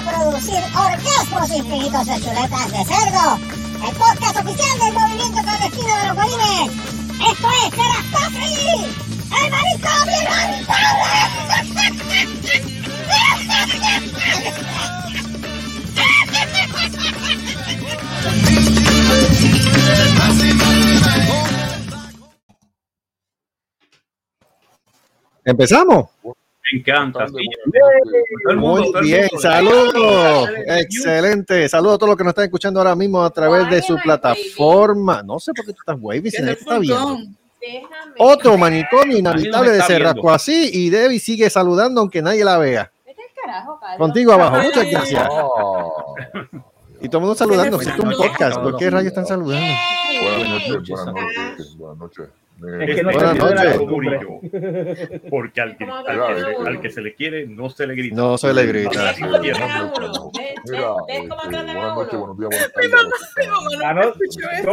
producir orgasmos infinitos de chuletas de cerdo. El podcast oficial del movimiento clandestino de los bolines. Esto es Serastofri, el marisco ¿Empezamos? Me encanta. sí. Mundo, Muy bien, saludos. Excelente. Saludos a todos los que nos están escuchando ahora mismo a través de su plataforma. No sé por qué tú estás wavy, si te está viendo. Déjame. Otro manicomio inhabitable de. Cerrasco así y Debbie sigue saludando aunque nadie la vea. Vete al carajo, Carlos. Contigo abajo, muchas gracias. Y todo el mundo saludando, si es un podcast. ¿por qué rayos están saludando? buenas noches, buenas noches, buenas noches. Me- Es que no se. Porque al que, al, que, al que se le quiere, no se le grita. No se le grita. Sí. Mira, este, buenas noches, buenos días, buenas tardes. Ah, no. No,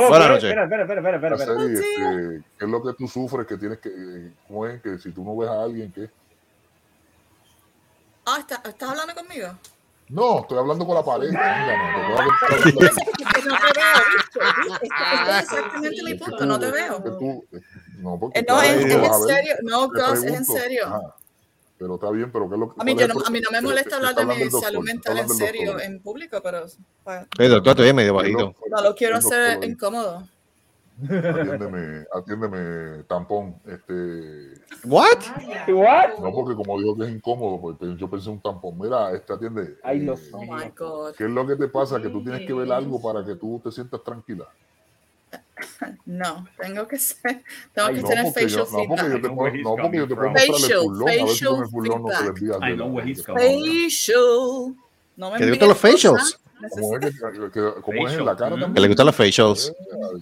Buenas espera, noches. Espera, espera, espera, este, ¿Qué es lo que tú sufres? Que tienes que, eh, ¿cómo es? Que si tú no ves a alguien, ¿qué? Ah, ¿está- ¿estás hablando conmigo? No, estoy hablando con la pared. Mira, no, te veo, no te que veo. No, porque Eh, No, es, en serio. No, Gus, es en serio. ajá, pero está bien, pero ¿qué es lo que A mí, yo no, a mí no me molesta hablar de mi salud mental en serio en público, pero pues, El doctor todavía medio bajito. no lo quiero hacer ahí. incómodo. Atiéndeme, atiéndeme, tampón. Este, ¿What? What? no, porque como digo que es incómodo, pues pe- yo pensé un tampón. Mira, este atiende. Ay, eh, Dios Oh mío. my God. ¿Qué es lo que te pasa? Que tú tienes que ver algo para que tú te sientas tranquila. No, tengo que ser, tengo Ay, que No, tener yo, facial no, porque yo te puedo, no, porque yo te puedo coming mostrar el pulón, a ver si con el Facial pulón no te feedback. desvías de I know la- where he's de- coming Facial. No me ¿Que le envíes gustan los facials? ¿Cómo es, que, que- cómo es en la cara también? Que le gustan los facials.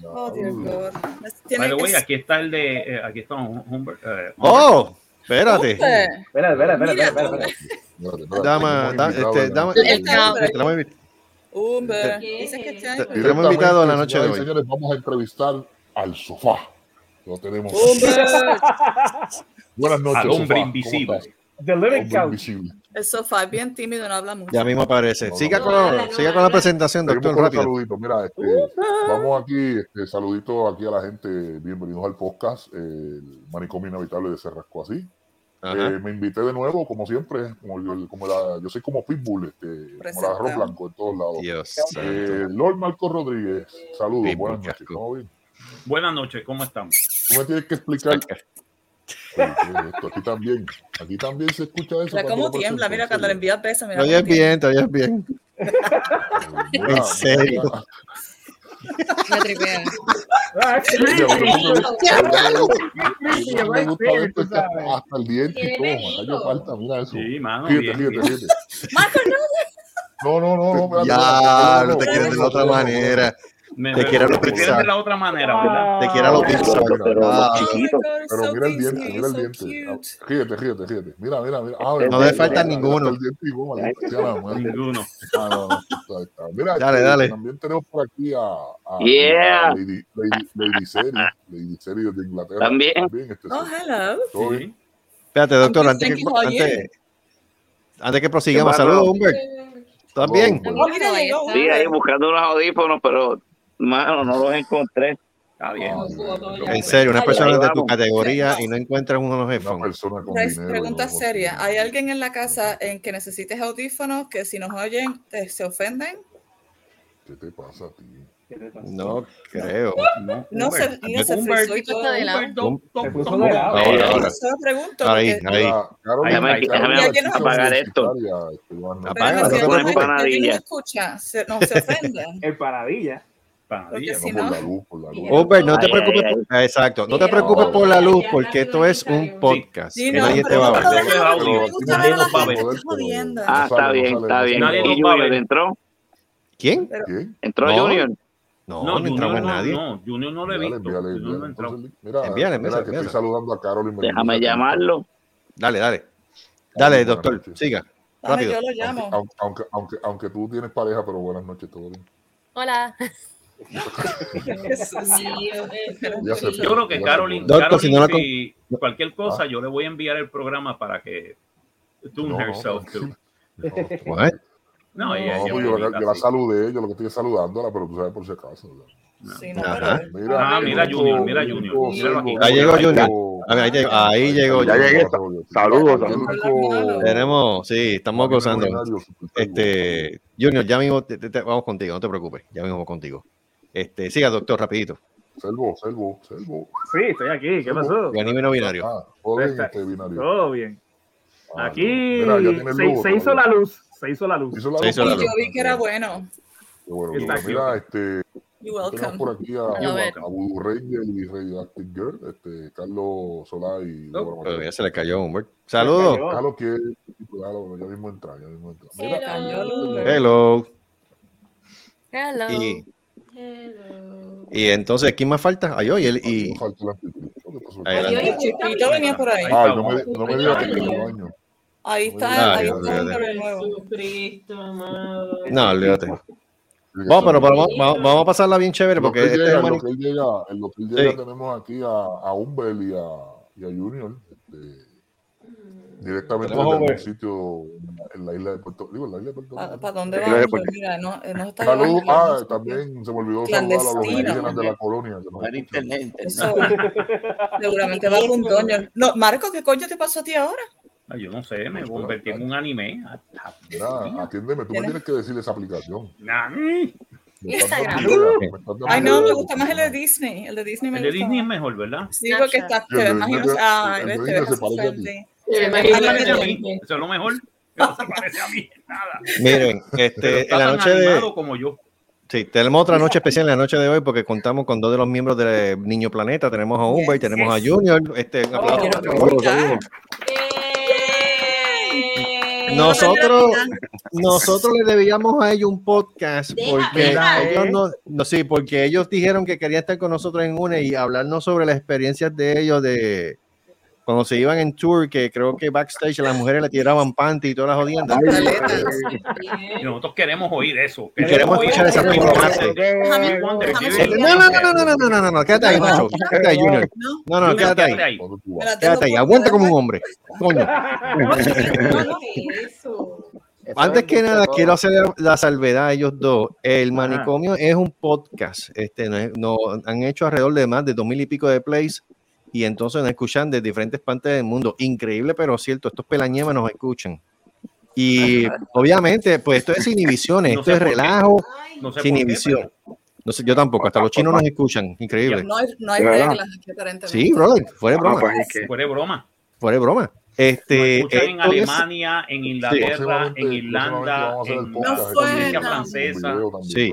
Oh. By Tiene the way, aquí está el de. eh, aquí está Humbert. eh, Oh, espérate. espera. Espérate, espérate, Dama, este, Humber. Que este año. tenemos invitado en la noche de hoy. Señores, vamos a entrevistar al sofá. Lo tenemos. Humber. Buenas noches. Al hombre sofá. ¿Cómo invisible. The Living Couch. invisible. El sofá es bien tímido, no habla mucho. Ya mismo aparece. No, Siga no, con, no. siga con la presentación, doctor, rápido. saluditos. Mira, este, vamos aquí, este, saludito aquí a la gente. Bienvenidos al podcast, el manicomio inhabitable de Cerrasco así. Eh, me invité de nuevo, como siempre, como, el- como la, yo soy como Pitbull, este, como la arroz blanco en todos lados. Dios. Eh, Lord Marco Rodríguez, saludos, Pitbull, buenas noches. casco. ¿Cómo bien? Buenas noches, ¿cómo estamos? Tú me tienes que explicar. Oye, ¿qué es esto? Aquí también, aquí también se escucha eso. Mira cómo tiembla, mira cuando le envías besos, mira. Todavía es bien, todavía es bien. En serio. Me hasta, el diente y todo, Tiene me bellito. falta, mira eso. Sí, mano. Fíjate, bien, fíjate, bien. fíjate. Marco, no. No, no, no, Ya, no te quieres de la otra manera. Me, Te quiero me Pixar. quieres de la otra manera, ¿verdad? Te quiero a los Pixar. Ah, chiquito. Pero mira el diente, mira el diente. Ah, Fíjate, fíjate, fíjate. Mira, mira, mira. Ah, No le falta ninguno. El diente igual, maldita sea la madre. Ninguno. Ah. Mira, Dale, este, dale. también tenemos por aquí a, a- Yeah. a Lady, Lady, Lady Seri, Lady Seri de Inglaterra. También. este, Oh, sí. hello. Sí. Espérate, doctor, antes que, antes, antes que prosigamos, saludos, Humbert. ¿Estás bien? Sí, ahí buscando los audífonos, pero mano, no los encontré. Está bien. ah, En serio, una persona de tu categoría y no encuentras uno de los Una headphones. Pregunta no, no, seria. no. ¿Hay alguien en la casa en que necesites audífonos que si nos oyen te- se ofenden? ¿Qué te pasa a ti? No creo. No, No se, mira, se frizó y todo. Se puso de lado. Ahora. Solo pregunto. Ahí, porque- ahí. Carolina, Déjame- apagar esto. Apaga, no te preocupes. escucha, se, no se ofenden. El paradilla. Porque si No, no- por la luz, por la luz. Humbert, no te preocupes. ay, Exacto, no te preocupes por la luz, porque esto es un podcast. Sí, que no, nadie te va a ver. Ah, está bien, está bien. ¿Y Nadie nos va a Junior ver. entró? ¿Quién? ¿Entró No. Junior? No, No, no entramos no, nadie. no, Junior no lo he visto. envíale, Junior no envíale. Entonces, Mira, Envíale, mira envíale, que envíale. estoy saludando a Carolyn. Déjame llamarlo. Dale, dale. Dale, doctor, siga. Rápido. yo lo llamo. Aunque, aunque, aunque, aunque tú tienes pareja, pero buenas noches, todo bien. Hola. Yo creo que Carolyn, Doctor, Carolyn, si no la con- si cualquier cosa, yo le voy a enviar el programa para que tune No, no, herself to. tranquilo. No? No, ella, No, ella pues es yo, la, yo la saludé, yo lo que estoy es saludándola, pero tú sabes por si acaso. ¿verdad? Sí, no, Ajá. Mira, Ah, mira, Junior, mira, Junior. Míralo aquí. Ahí llegó. Junior. Ahí llegó- ahí llegó Ya llegué. Saludos, saludos. Tenemos, sí, estamos gozando. Este, Junior, ya mismo te- te- te- vamos contigo, no te preocupes, ya mismo vamos contigo. Este, siga, doctor, rapidito. Selvo, Selvo, Selvo. Sí, estoy aquí. ¿Qué pasó? Y anime no binario. Ah, todo bien, este binario. Todo bien. Ah, Aquí Mira, ya tiene se, logo se hizo la luz. Se hizo la luz. Hizo la Se hizo luz. la Y yo vi que era bueno. Qué bueno. Mira, este, tenemos welcome. por aquí a, A Voodoo Ranger y Radioactive Girl, este, Carlos Solá y Débora Pero Mateo. ya se le cayó un Humbert. Saludos. Carlos quiere, claro, ya mismo entra, ya mismo entra. Mira, Hello. Hello. Hello. Y, Hello. y entonces, ¿quién más falta? Ay, oye, y, el venía por ahí. No me, no me digas que baño. Ahí está, Ah, ahí está nuevo. Jesucristo, amado. no, olvídate. Vamos, pero vamos, vamos, vamos a pasarla bien chévere En lo que porque él este llega, es un lo que él llega, en lo que él llega Sí. tenemos aquí a, a y a, y a Junior, este, directamente desde un sitio en la isla de Puerto Rico, en la isla de Puerto ¿Para Rico. dónde Claro, va? porque- Mira, no, eh, no está Salud, ah, también se me olvidó saludar a los Clandestino. indígenas de la colonia. Eso, seguramente va con Toño. No, Marco, ¿qué coño te pasó a ti ahora? Ay, Yo no sé, me convertí en un anime. Mira, atiéndeme, tú me ¿Tienes? que decir esa aplicación. Instagram. dando Ay, no, me gusta más el de Disney. El de Disney me El de Disney es mejor, ¿verdad? Sí, porque está, más inocente. Eso es lo mejor. No se parece a mí. Nada. Miren, este, en la noche de, como yo. Sí, tenemos otra noche especial en la noche de hoy porque contamos con dos de los miembros de Niño Planeta. Tenemos a Humber y tenemos a Junior. Este, un aplauso. Eh, Nosotros, nosotros le debíamos a ellos un podcast porque deja, ellos eh. no, no, sí, porque ellos dijeron que querían estar con nosotros en una y hablarnos sobre las experiencias de ellos de cuando se iban en tour, que creo que backstage a las mujeres le tiraban panty y todas las jodiendas. Y nosotros queremos oír eso. Y queremos oír escuchar esa Kevin. seguir. No, no, no, no, no, no, no, no, no, no, quédate ahí, macho. Quédate ahí, Junior. No, No, quédate ahí. Quédate ahí. Aguanta como un hombre. Coño. Antes que nada, quiero hacer la salvedad a ellos dos. El manicomio es un podcast. Este, no, es- no- han hecho alrededor de más de dos mil y pico de plays y entonces nos escuchan de diferentes partes del mundo. Increíble, pero cierto. Estos pelañemas nos escuchan. Y obviamente, pues esto es inhibiciones, No esto es relajo, No sé sin qué, inhibición. No sé, yo tampoco, hasta los chinos nos escuchan. Increíble. No hay, no hay reglas aquí aparentemente. Sí, brother, fuera de Ah, broma. pues es que Fuera de broma. Fuera de broma. Este, escuchan en esto es- Alemania, en Inglaterra, Próximamente- en próximamente Irlanda, en no. Francesa. Sí.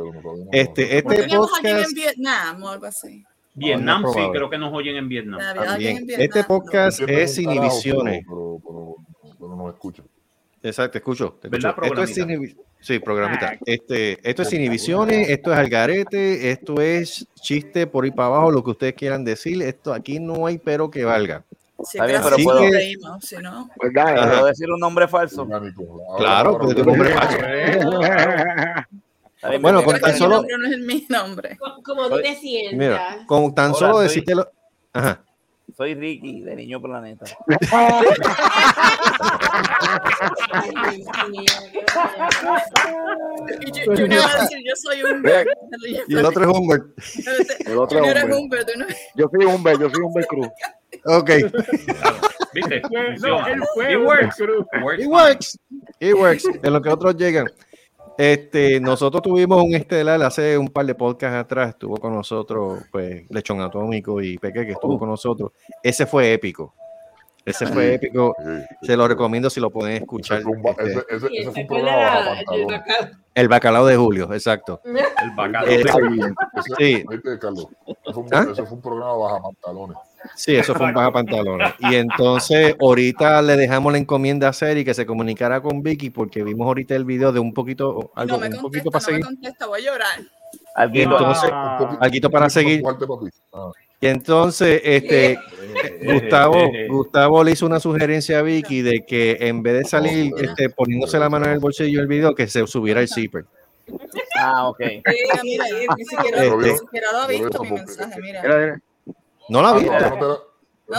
Este, vamos a hacer. ¿Por qué este podcast- en Vietnam o algo así? Vietnam, No, no sí, creo que nos oyen en Vietnam. En. Este podcast Entienden es un sin inhibiciones. Pero, pero, pero, nos escuchan. Exacto, te escucho. te ¿Verdad, escucho. Esto es sin Sí, programita. Este, esto es inhibiciones, esto es algarete, esto es chiste por ahí para abajo, lo que ustedes quieran decir. Esto aquí no hay pero que valga. Sí, Está bien, pero pero puedo... puedo- reímos, si no. pues dale. ¿Puedo decir un nombre falso? Claro, ahora- pues, tu nombre falso. Bueno, con tan solo- nombre no es mi nombre. Co- Como tú te sientas. Mira, con tan Hola, solo soy- decírtelo. Ajá. Soy Ricky, de Niño Planeta. Yo, yo no iba a decir, yo soy un... Ve, Y el otro es Humbert. El otro es. Humbert, Yo soy Humber, yo soy Humber Cruz. Ok. ¿Viste? No, él fue It works. It works. It works. En lo que otros llegan. Este, nosotros tuvimos un estelar hace un par de podcasts atrás. Estuvo con nosotros, pues, Lechón Atómico y Peque, que estuvo con nosotros. Ese fue épico. Ese fue épico. Sí. Se lo recomiendo si lo pueden escuchar. Este, ese, ese, Y ese fue ¿te un programa pantalones. bacalao? el bacalao de Julio, exacto. El bacalao. Eh, Ese- Sí. ¿Ah? ese fue un programa baja pantalones. Sí, eso fue un baja pantalones. Y entonces, ahorita le dejamos la encomienda a Seri que se comunicara con Vicky porque vimos ahorita el video de un poquito, algo, No me un poquito para no me seguir. contesta, voy a llorar. Alguito. Entonces, Ah. Alguito para seguir. Ah. Y entonces, este, Gustavo, Eh, Gustavo le hizo una sugerencia a Vicky de que en vez de salir este, poniéndose la mano en el bolsillo del video, que se subiera el zipper. Ah, ok. Mira, mira, y ni siquiera, Este- ni siquiera lo ha visto mi mensaje, mira. ¿No la Ah, viste? todavía no la-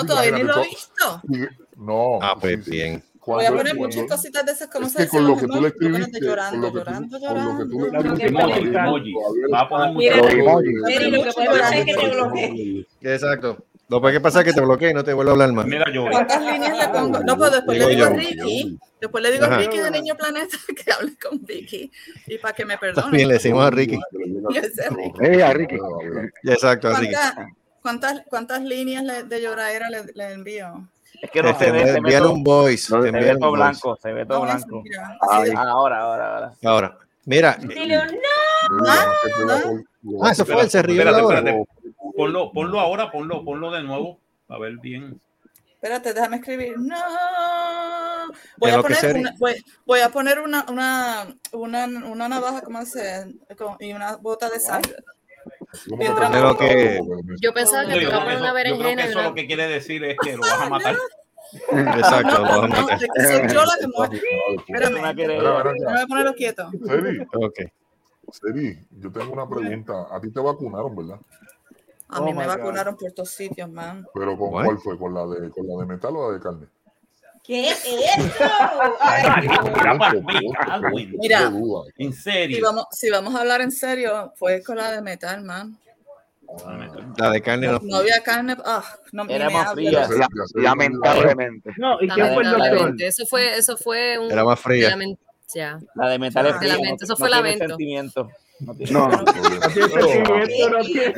No, todavía ni lo Imagínate, visto. to- No. Ah, pues sí, sí. bien. Voy a cuando- poner muchas cuando- cositas de esas como es que con lo que tú le escribiste, llorando, con lo que tú- llorando, con lo que tú le llorando. Va a poner Mira, muchas Los emojis. Mary, lo que puede pasar es que te bloquee. Exacto. Lo que pasa es que te bloquee y no te vuelvo a hablar más. Mira, yo. ¿Cuántas líneas le pongo? No, pues después le Digo a yo. Ricky, después le digo a. Ricky de Niño Planeta que hable con Vicky y para que me perdone. También le decimos a Ricky. Y ese Ricky. Eh, a Ricky. Exacto, a Ricky. ¿Cuántas, cuántas, líneas le- de lloradera le, le envío? Es que no Este, se ve, se ve envíale todo, un voice. No, se ve todo voice. blanco, se ve todo No, blanco. Ay. Ahora, ahora, ahora. Ahora, mira. Dile un Ah, eso fue, él se rió Espérate, espérate. Ponlo, ponlo ahora, ponlo, ponlo de nuevo. A ver bien. Espérate, déjame escribir. No. Voy a poner una, voy, voy a poner una, una, una, una navaja, ¿cómo se Y una bota de sangre. Mientras- En lo que- Yo pensaba que Yo iba a poner una eso, yo creo que berenjena eso lo que quiere decir es que lo vas a matar. Exacto, lo vamos a No, matar. soy yo la que. Espérame, que- déjame ponerlo quieto. Seri, Ok. Seri, yo tengo una pregunta. A ti te vacunaron, ¿verdad? A mí Oh me my God. vacunaron por todos sitios, man. Pero ¿con What? cuál fue? ¿Con la de con la de metal o la de carne? ¿Qué es eso? Ay, mira, en- Si serio. vamos, si vamos a hablar en serio, fue con la de metal, man. La de carne no. No había carne. Ah, no ni Era me más hable. fría. Ya sé, La- lamentablemente. No, ¿y quién fue el doctor? Lamentablemente, eso fue, eso fue un... Era más fría. ya. La de metal es fría, lamento, no- eso no fue tiene lamento. sentimiento. No tiene No. No tiene sentimiento, no tiene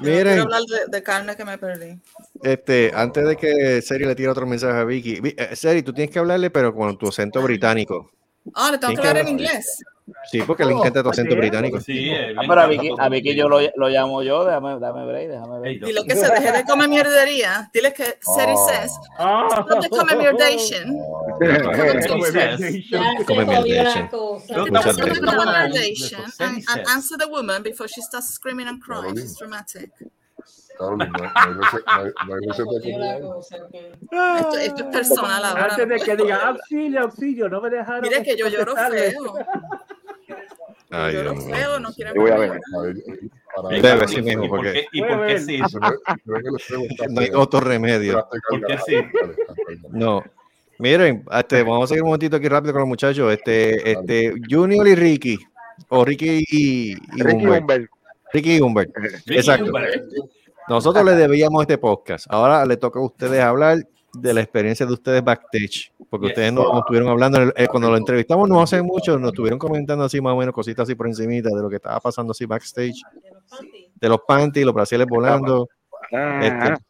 Miren, Quiero hablar de, de carne que me perdí. Este, antes de que Seri le tire otro mensaje a Vicky, Vi- eh, Seri, tú tienes que hablarle, pero con tu acento británico. Ah, le tengo que hablar en inglés. Sí, porque le encanta tu acento oye. británico. Sí, Ah, pero a Vicky, todo a Vicky yo lo, lo llamo yo, déjame, dame break, déjame ver. Ey, Dile que se deje de comer mierdería. Dile que Seri says, Ah. stop the comer mierdation. Come jodió mierda, la cosa. Yo Muchas Stop the gracias. comer Eso, mierdation and, says. answer the woman before she starts screaming and crying. It's dramatic. Carolina, no, no hay receta, no no. Esto, esto es personal ahora. Antes de que diga auxilio, auxilio, no me dejaron. Mire que yo lloro contestarle. feo. Ay, Lloro Dios mío. feo, no quiero Yo voy a ver. Debe, sí mismo, ¿Y por porque- qué, y por qué sí? No hay otro remedio. ¿Por qué sí? No. Miren, este, vamos a seguir un momentito aquí rápido con los muchachos. Este, este, Junior y Ricky. O Ricky y, y Ricky Humbert. Humbert. Ricky y Humbert. Nosotros les debíamos este podcast. Ahora le toca a ustedes hablar de la experiencia de ustedes backstage. Porque Yes. ustedes nos, nos estuvieron hablando, eh, cuando lo entrevistamos no hace mucho, nos estuvieron comentando así más o menos cositas así por encimita de lo que estaba pasando así backstage. De los panties, los brasiles volando, Ajá. este,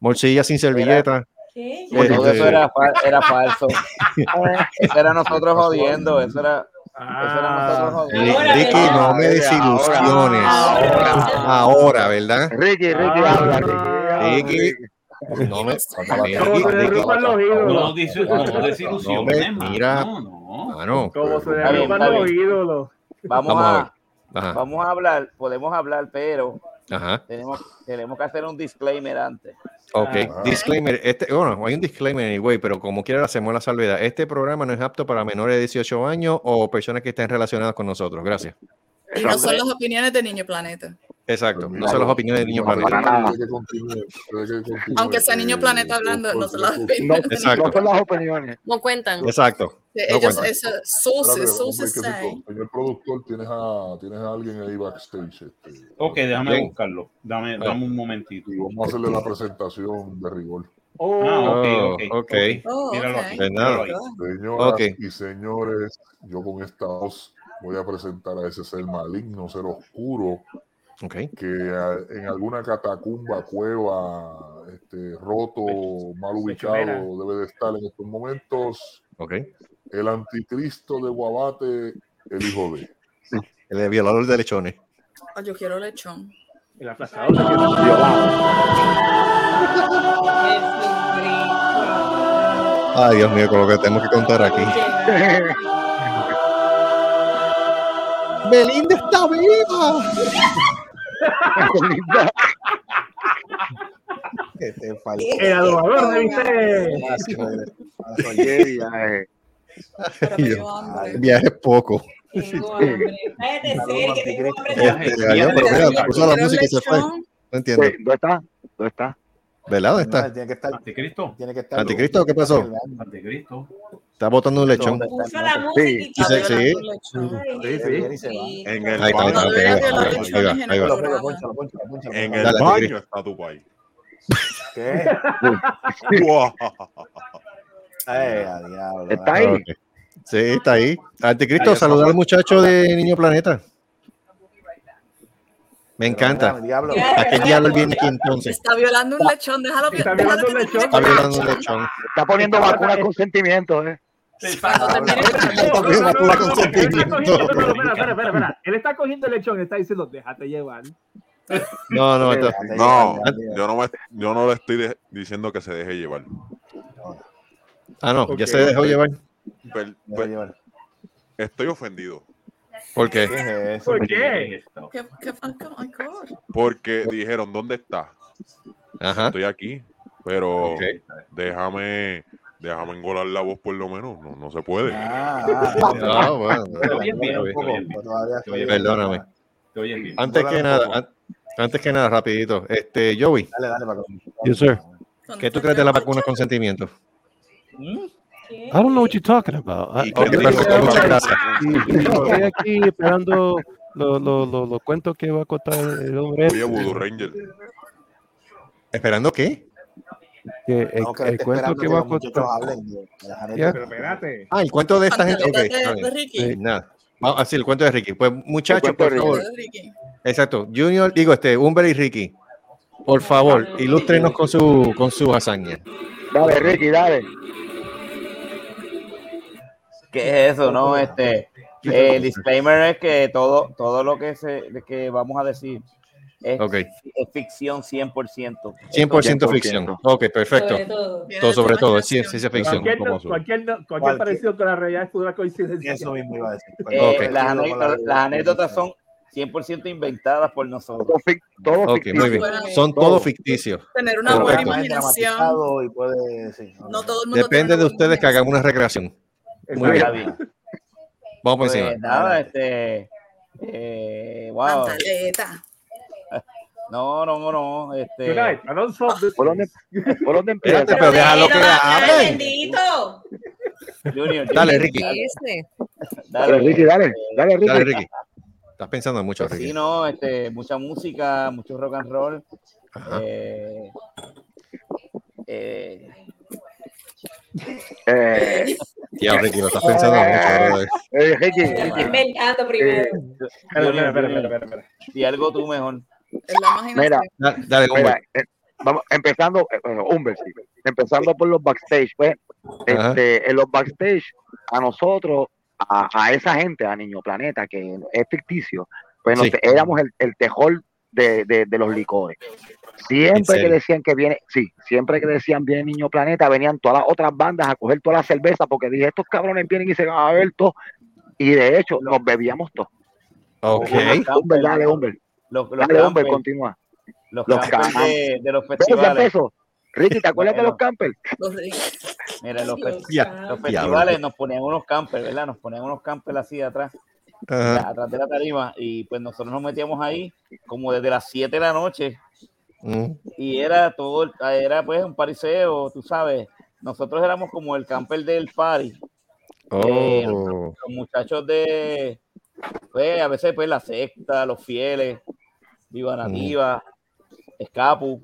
morcilla sin servilleta. ¿Qué? Todo Este- eso era, fa- era falso. eso era nosotros jodiendo, eso era, eso era nosotros Ri- jodiendo. Ahora, Ricky, no me desilusiones. Ahora. Ahora, ¿verdad? Ricky, Ricky, Ah. habla, Ricky. Ricky, no me, Ricky, Como se Ricky, derrumban los No, ídolos. dice, no desilusiones, No, mira. No. Como se derrumban los ídolos. A vamos a hablar, podemos hablar, pero ajá. tenemos, tenemos que hacer un disclaimer antes. Ok, Ah. disclaimer. Este, bueno, hay un disclaimer anyway, pero como quiera hacemos la salvedad. Este programa no es apto para menores de 18 años o personas que estén relacionadas con nosotros. Gracias. Y no son las opiniones de Niño Planeta. Exacto. No son las opiniones de Niño Para Planeta. Aunque sea Niño Planeta hablando, no son las opiniones. Exacto. no son las opiniones. No cuentan. Exacto. Sí, ellos, eso, sources, sources sí. Señor productor, tienes a, tienes a alguien ahí backstage. Este, Ok, déjame Bien. buscarlo. Dame, dame un momentito. y vamos a hacerle la presentación de rigor. Oh, Ah, ok, Oh, ok. ok. Oh, Míralo ok. aquí, De nada. míralo ahí. Señoras Ok. y señores, yo con esta voz voy a presentar a ese ser maligno, ser oscuro, Que a- en alguna catacumba, cueva, este, roto, mal ubicado, debe de estar en estos momentos. El anticristo de Guabate, el hijo de. El violador de lechones. Oh, yo quiero lechón. el aplastador se quedó violado. Ay, Dios mío, con lo que tenemos que contar aquí. Belinda está viva. ¿Qué te falta? El adobador, ¿me viste? Oye, viaje. Poco. Tengo hambre. Cállate, serio, que tengo hambre. Este, adiós, pero mira, puso la música y se fue. lechón. No entiendo. Sí, ¿Dónde está? ¿Dónde está? ¿Verdad? ¿Dónde No, está? Tiene que estar. Anticristo. Tiene que estar. ¿Anticristo? ¿Qué pasó? Anticristo. Está botando un lechón. Puso la música y Sí, sí. En el baño, en el está tu país. ¿Qué? Guau. Eh, diablo. Está ahí. Sí, está ahí. Anticristo, Ahí está. saluda al muchacho de Niño Planeta. Me encanta. Diablo. ¿A qué diablo viene aquí entonces? Está violando un lechón, déjalo Está violando un lechón. Está violando un lechón. Está poniendo vacunas con sentimiento, ¿eh? Él está cogiendo- espera, espera, espera, espera. Él está cogiendo el lechón está diciendo, déjate llevar. No, no, No, yo no, me, yo no le estoy de- diciendo que se deje llevar. Ah, no, ya se dejó llevar. Per- Deja per- llevar. estoy ofendido ¿Por qué? ¿Qué es eso? ¿Por qué? ¿Qué, qué, porque dijeron, ¿dónde está? Ajá. Estoy aquí, pero déjame, déjame engolar la voz por lo menos. No, no se puede. Bueno. Te oyes bien, un te poco, oyes bien. todavía estoy- Perdóname. Antes que nada, an- antes que nada, rapidito. Este, Joey, Dale, dale, para Yes, sir. ¿qué tú crees de la vacuna con consentimiento? I don't know what you're talking about. Estoy aquí esperando los lo, lo, lo cuentos que va a contar el hombre. Oye, Voodoo Ranger. ¿Esperando qué? Que el, No, que el cuento que que va a contar. hablen. Pero espérate. Ah, el cuento de esta gente. Ok, Pantaletas está de, de bien. Ricky. Sí, nada. Así, el cuento de Ricky. Pues, muchachos, por favor. Exacto. Junior, digo, este, Humber y Ricky. Por favor, ilústrenos con su, con su hazaña. Dale, Ricky, dale. ¿Qué es eso? No, este, eh, el disclaimer es que todo, todo lo que se, que vamos a decir es, Ok. es ficción 100%. 100% ficción. Ok, perfecto. Sobre todo. Todo sobre todo, es ciencia ciencia ficción. Cualquier, como cualquier, cualquier Cualquier- parecido con la realidad es pura coincidencia. Eso mismo iba a decir. Eh, Ok. las, anécdotas, las anécdotas son 100% inventadas por nosotros. Todo, fic- todo Ok, ficticio. muy bien. Son Todo. todos ficticios. Tener una buena Correcto. Imaginación. y puede. Sí, No todo el mundo Depende de una ustedes que hagan una recreación. Muy bien. bien. Vamos por Pues encima. nada, este, eh, wow. Pantaleta. No, no, no, no, este, Good night. I don't solve this ¿Por dónde, ¿Por dónde empieza? Espérate, pero déjalo que hable. bendito. Junior, Dale, Ricky. Ese. Dale, Ricky, dale. Dale, Ricky. Dale, Ricky. Estás pensando mucho, Pues sí, Ricky. no, este, mucha música, mucho rock and roll. Ajá. Eh, eh, Eh, Ya, Ricky, lo estás pensando mucho, brother. eh, Ricky, Ricky. inventando primero. Espera, espera, espera, di algo tú mejor. Mira, Da- Dale, mira, eh, vamos, empezando, eh, bueno, Humber, sí. empezando por los backstage, pues, este, en los backstage, a nosotros, a, a esa gente, a Niño Planeta, que es ficticio, pues nos- Sí. éramos el, el tejol de, de, de los licores. Siempre que decían que viene, sí, siempre que decían viene Niño Planeta, venían todas las otras bandas a coger toda la cerveza, porque dije, estos cabrones vienen y se van a beber todo. Y de hecho, nos bebíamos todo. Ok. Humber, dale, Humber. Los, los Dale, Humber, campers, continúa. los los campers campers. de, de los festivales. Ricky, ¿te acuerdas de Bueno. los campers? Los Ricky. Mira, los, fe- Ya, los festivales nos ponían unos campers, ¿verdad? Nos ponían unos campers así atrás, Ajá. atrás de la tarima, y pues nosotros nos metíamos ahí como desde las 7 de la noche Mm. y era todo, el- era pues un pariseo, tú sabes. Nosotros éramos como el camper del party. Eh, Oh. los muchachos de, pues a veces pues la secta, los fieles, Viva Nativa, Escapu,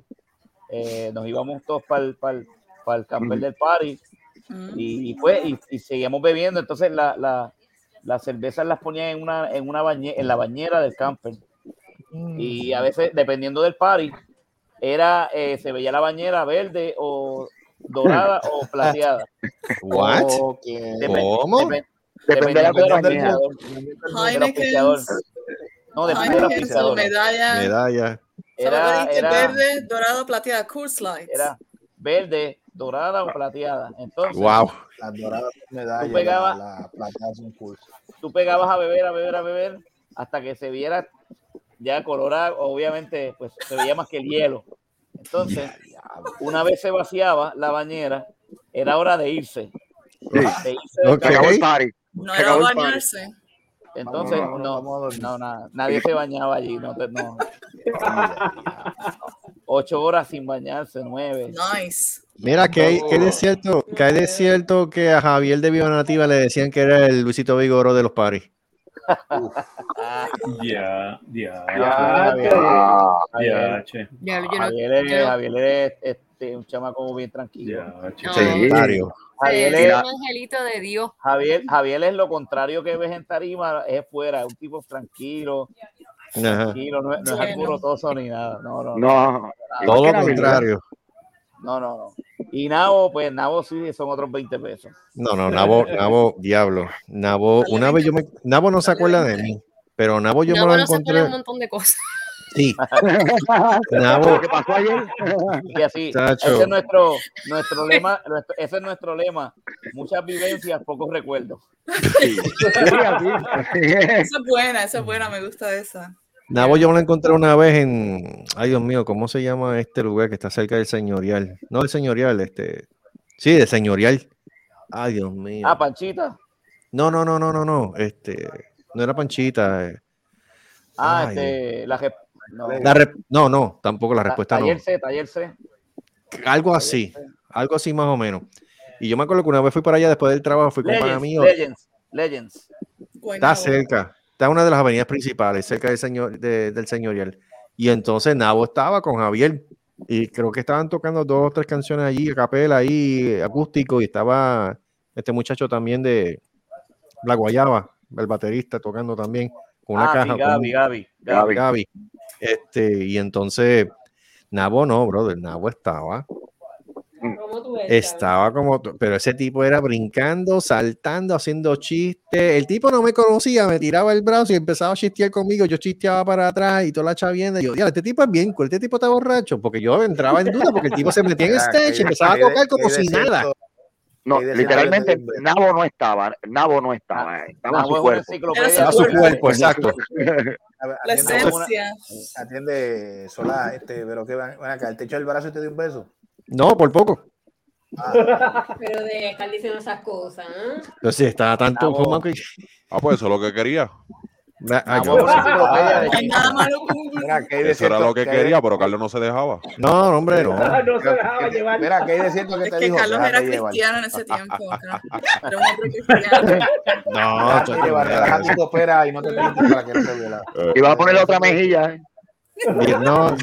eh, nos íbamos todos para el, camper del party Mm. y, y, pues y, y seguíamos bebiendo, entonces la, la, las cervezas las ponían en una, en una bañe- en la bañera del camper y a veces dependiendo del party era eh, se veía la bañera verde o dorada o plateada. What? Ok. Depen- ¿Cómo? depen- Depende de la del. No, depende del auspiciador. medalla. Medalla. Era, era, verde, dorado, plateada, Coors Lights. era verde, dorada o plateada. Entonces, Wow. Las doradas medallas. Tú pegabas- La, la plateada son curso. tú pegabas a beber, a beber, a beber, hasta que se viera ya colorado, obviamente, pues se veía más que el hielo. Entonces, una vez se vaciaba la bañera, era hora de irse. De irse del Ok. Se acabó el campo. party. No era bañarse. Entonces, no, no, nada, nadie se bañaba allí. No, no. ocho horas sin bañarse, nueve. Nice. Mira, que hay, que hay de cierto, que hay de cierto que a Javier de Viva Nativa le decían que era el Luisito Vigoro de los paris. Ya, ya. Ya, Ya, che. Ya, yo no- Javier es, yo- Javier es, este, un chamaco bien tranquilo. No, Sedentario. Javier es es, un angelito de Dios. Javier, Javier es lo contrario que ves en tarima, es fuera, un tipo tranquilo, tranquilo, no, es- no es Bueno. alborotoso ni nada. No, no, No, Todo lo contrario. No, no, no. Y Nabo, pues Nabo sí son otros 20 pesos. No, no, Nabo, Nabo, diablo. Nabo, una vez yo me. Nabo no se acuerda de mí, pero Nabo yo No, me lo se pone encontré. un montón de cosas. Sí. Nabo, ¿Qué pasó ayer? Y así, Chacho. ese es nuestro, nuestro lema, nuestro- ese es nuestro lema. Muchas vivencias, pocos recuerdos. Esa es buena, esa es buena, me gusta esa. Nabo yo me lo encontré una vez en. Ay, Dios mío, ¿cómo se llama este lugar que está cerca del señorial? No, el señorial, este. Sí, del señorial. Ay, Dios mío. Ah, Panchita. No, no, no, no, no, no. Este. No era Panchita. eh. Ah, Ay, este, la, no, La no, no, tampoco la Ta- respuesta no. taller C, taller C. Algo así, algo así más o menos. Y yo me acuerdo que una vez fui para allá después del trabajo, fui con un mío. Legends, Legends. Está cerca, está en una de las avenidas principales, cerca del, señor, de- del señorial. Y entonces Nabo estaba con Javier. Y creo que estaban tocando dos o tres canciones allí, a capela, ahí, acústico. Y estaba este muchacho también de La Guayaba, el baterista, tocando también con una Ah, caja. Gaby, Gaby, Gaby. Gaby. Este, y entonces, Nabo no, brother, Nabo estaba. ¿Cómo tú ves? Estaba como, pero ese tipo era brincando, saltando, haciendo chistes. El tipo no me conocía, me tiraba el brazo y empezaba a chistear conmigo. Yo chisteaba para atrás y toda la chavienda. Y yo, "Diablo, este tipo es bien cool, este tipo está borracho. Porque yo entraba en duda porque el tipo se metía en Ah, stage y empezaba a tocar como si nada. No, literalmente Nabo no estaba, Nabo no estaba, eh, estaba en Nabo su cuerpo. enciclopedia. Estaba su cuerpo, exacto. La atiende- esencia. Atiende, Solá, este, pero que van, van acá, el techo del brazo y te dio un beso. No, por poco. Pero de estar diciendo esas cosas. ¿eh? Pero sí, estaba tanto Nabo. fumado que. Ah, pues eso es lo que quería. Mira, que hay de Eso era lo que quería, pero Carlos no se dejaba. No, no, hombre, no. no se dejaba llevar. Mira, que hay de cierto que Es te que dijo. Carlos era cristiano en ese tiempo. Era un hombre cristiano. No, chacho, llevar, tu copera y no te para que no te viola. Y va a poner otra mejilla. eh. No,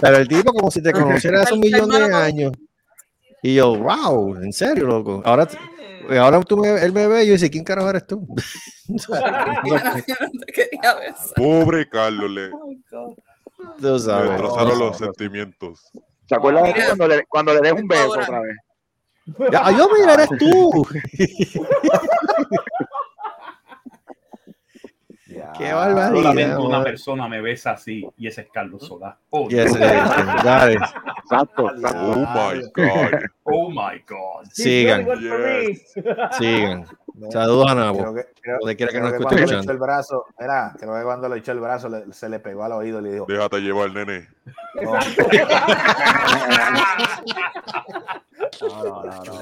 pero el tipo como si te conociera hace un millón de años. Y yo, wow, en serio, loco. Ahora, ahora tú me, él me ve y yo dice, ¿quién carajo eres tú? Cristiano, yo no te quería besar. Pobre Carlos, le, Oh. Tú sabes. destrozaron los sentimientos. ¿Se acuerdan de cuando le, cuando le des un beso Ahora. otra vez? Ya, yo, mira, eres tú. Qué barbaridad. Solamente una persona me besa así y ese es Carlos Solá. Oh, Yes, eh, dale. Exacto, exacto. Oh my God. Oh my God. Sigan, Yes. sigan. Saludos a Nabo. Creo que, creo, Donde quiera que le echó escuchando. el brazo, mira, creo que cuando le echó el brazo le- se le pegó al oído y le dijo, Déjate llevar, nene. no, no, no, no, no, no.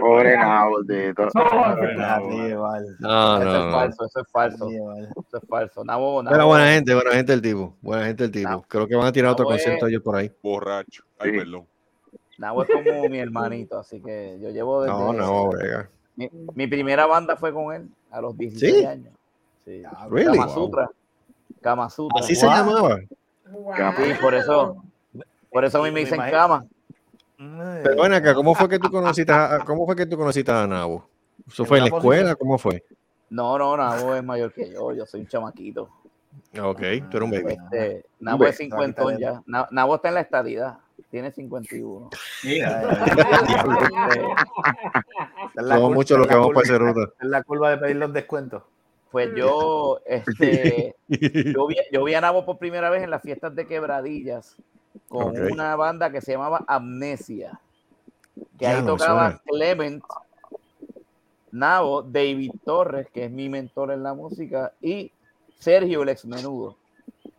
Pobre. Déjate llevar, No, Eso no, es no. falso, eso es falso. Eso es falso. Nabo, Nabo, Pero buena gente, buena gente el tipo. Buena gente el tipo. Nabo. Creo que van a tirar otro concierto ellos por ahí. Borracho. Ay, Sí. perdón. Nabo es como mi hermanito, así que yo llevo desde... No, no, brega. Mi, mi primera banda fue con él a los 16 ¿Sí? años. Sí. Really? Kama Sutra. Kama Sutra. Así se llamaba. Sí, por eso, por eso a mí me dicen imagino. Pero ven acá, ¿cómo fue que tú conociste a, cómo fue que tú conociste a Nabo? ¿Eso fue en la una escuela? ¿Cómo fue? No, no, Nabo es mayor que yo, yo soy un chamaquito. Ok, tú eres un baby. Este, Nabo es cincuentón ya. Na- Nabo está en la estadidad, tiene 51. Mira, Es la Somos muchos los que vamos curva- para esa ruta. Es la curva de pedir los descuentos. Pues yo, este, yo vi, yo vi a Nabo por primera vez en las fiestas de quebradillas con una banda que se llamaba Amnesia. Que ahí me tocaba. Clement, Nabo, David Torres, que es mi mentor en la música, y Sergio el ex menudo.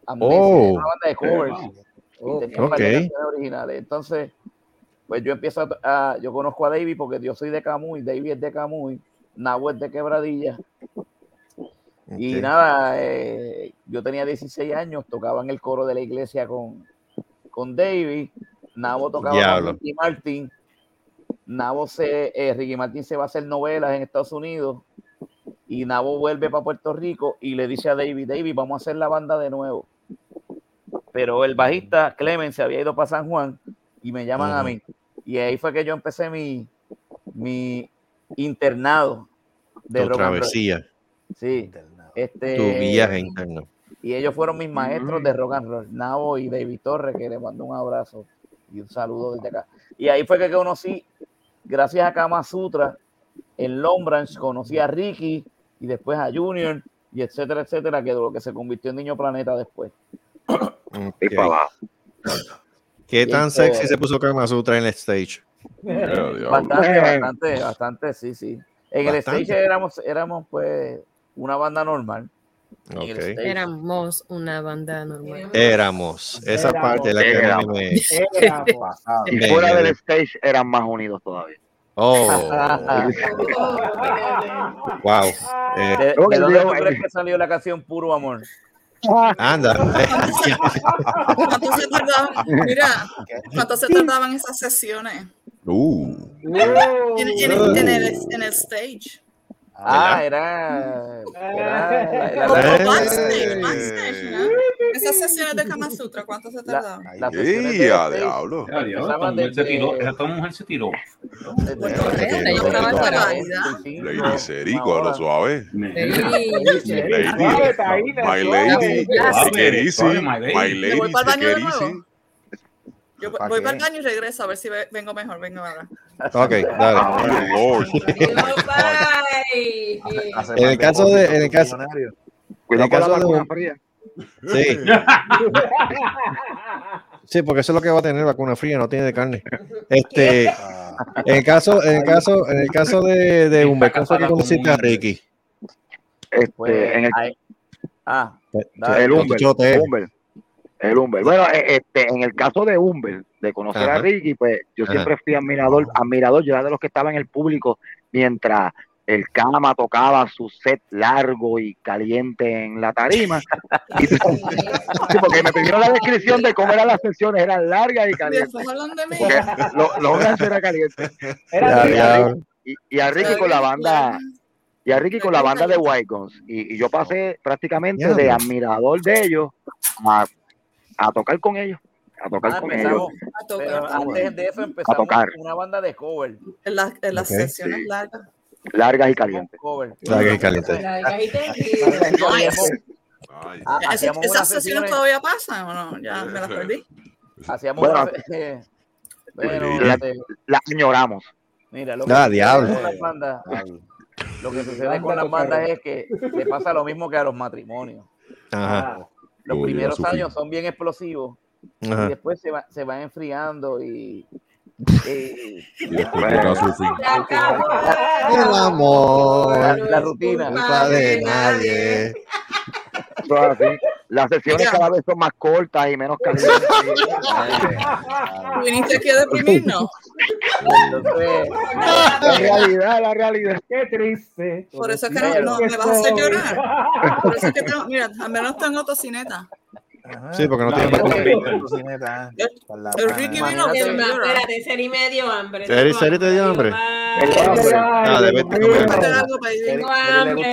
Amnesia, Oh. una banda de covers. y tenía un par de Ok. canciones originales. Entonces, pues yo empiezo a, a- yo conozco a David porque yo soy de Camuy, David es de Camuy, Nabo es de Quebradilla. Y Ok. nada, eh, yo tenía 16 años, tocaba en el coro de la iglesia con, con David, Nabo tocaba Diablo. con Ricky Martin, Nabo se, eh, Ricky Martin se va a hacer novelas en Estados Unidos y Nabo vuelve para Puerto Rico y le dice a David, David, vamos a hacer la banda de nuevo. Pero el bajista Clemen se había ido para San Juan y me llaman a mí. Y ahí fue que yo empecé mi, mi internado de Tu rock travesía, Sí. Este, tu viaje interno. Y ellos fueron mis maestros de rock and roll, Nabo y David Torres, que les mando un abrazo y un saludo desde acá. Y ahí fue que conocí, gracias a Kama Sutra, en Long Branch, conocí a Ricky y después a Junior y etcétera, etcétera, que de lo que se convirtió en Niño Planeta después. ¿Qué tan sexy se puso Kama Sutra en el stage? Bastante, bastante, bastante, sí, sí. En Bastante. el stage éramos, éramos pues una banda normal. En el Ok. stage. Éramos una banda normal. Éramos. Esa Éramos. parte la que mí me. Y Me- fuera del stage eran más unidos todavía. Oh, wow. Eh, ¿De, de dónde yo- tú crees que salió la canción Puro Amor? anda. ¿Cuánto se tardaban? Mira, ¿cuánto se tardaban esas sesiones? Uh, En, en- en el, en el stage. Ah, era. era la- Como la- backstage, backstage, ¿no? Esas sesiones de Kama Sutra, ¿cuánto se tardaban? las sesiones de ¡Ey, a diablo! Esta empezaban mujer se sí, Lady Serico, lo suave. Lady, my lady, my lady. My ¿Me voy lady, para el take baño it de nuevo? easy. Yo ¿Para voy qué? para el baño y regreso a ver si ve- vengo mejor. Vengo ahora. Ok, dale. Oh, Lord. Bye. Hace En el caso de- en el caso- En la caso de vacuna un- fría. Sí. Sí, porque eso es lo que va a tener vacuna fría, no tiene de carne. Este, en el caso, en el caso, en el caso de, de Humber, ¿cómo fue que conociste a Ricky? Este, Pues, en el, ahí- ah, el chote. Humber. El Humber. Bueno, eh, este, en el caso de Humber, de conocer Ajá. a Ricky, pues yo Ajá. siempre fui admirador, admirador, yo era de los que estaba en el público mientras el Cama tocaba su set largo y caliente en la tarima. Y- sí, porque me pidieron la descripción de cómo eran las sesiones, eran largas y calientes. Porque lo- los Orange era caliente. Era Ya, Y a ya. Ricky- y, y a Ricky con la banda y a Ricky con la banda de White Guns y, y yo pasé prácticamente de admirador de ellos a, a tocar con ellos a tocar Ah, con empezamos, ellos A tocar. pero antes de eso empezamos tocar. una banda de cover. En, las- en las sesiones Sí. largas. largas y calientes. Largas y calientes. La cajita y- ah, ¿Esas, unas sesiones sesiones, todavía pasan o no? Ya me las perdí. hacíamos Bueno, unas- eh, bueno, la- este, la añoramos mira, lo que Ah, sucede diablo. con las bandas, lo que sucede con las bandas es que le pasa lo mismo que a los matrimonios. Ajá, Los primeros fin. años son bien explosivos y después se, va, se van enfriando y, y Y después llega su fin. El amor. la, la rutina. Culpa de nadie. Así. Las sesiones cada vez son más cortas y menos calientes ¿Tú viniste aquí a deprimirnos? Entonces, la realidad la realidad Qué triste. Por eso es que no, no, me vas a hacer llorar. Por eso es que tengo, mira, al menos tengo tocineta. Ajá. Sí, porque no tiene más El. Ricky vino que me espérate, Seri me dio hambre. Seri- Seri te dio hambre. Ah, para ir. Eri- Tengo hambre,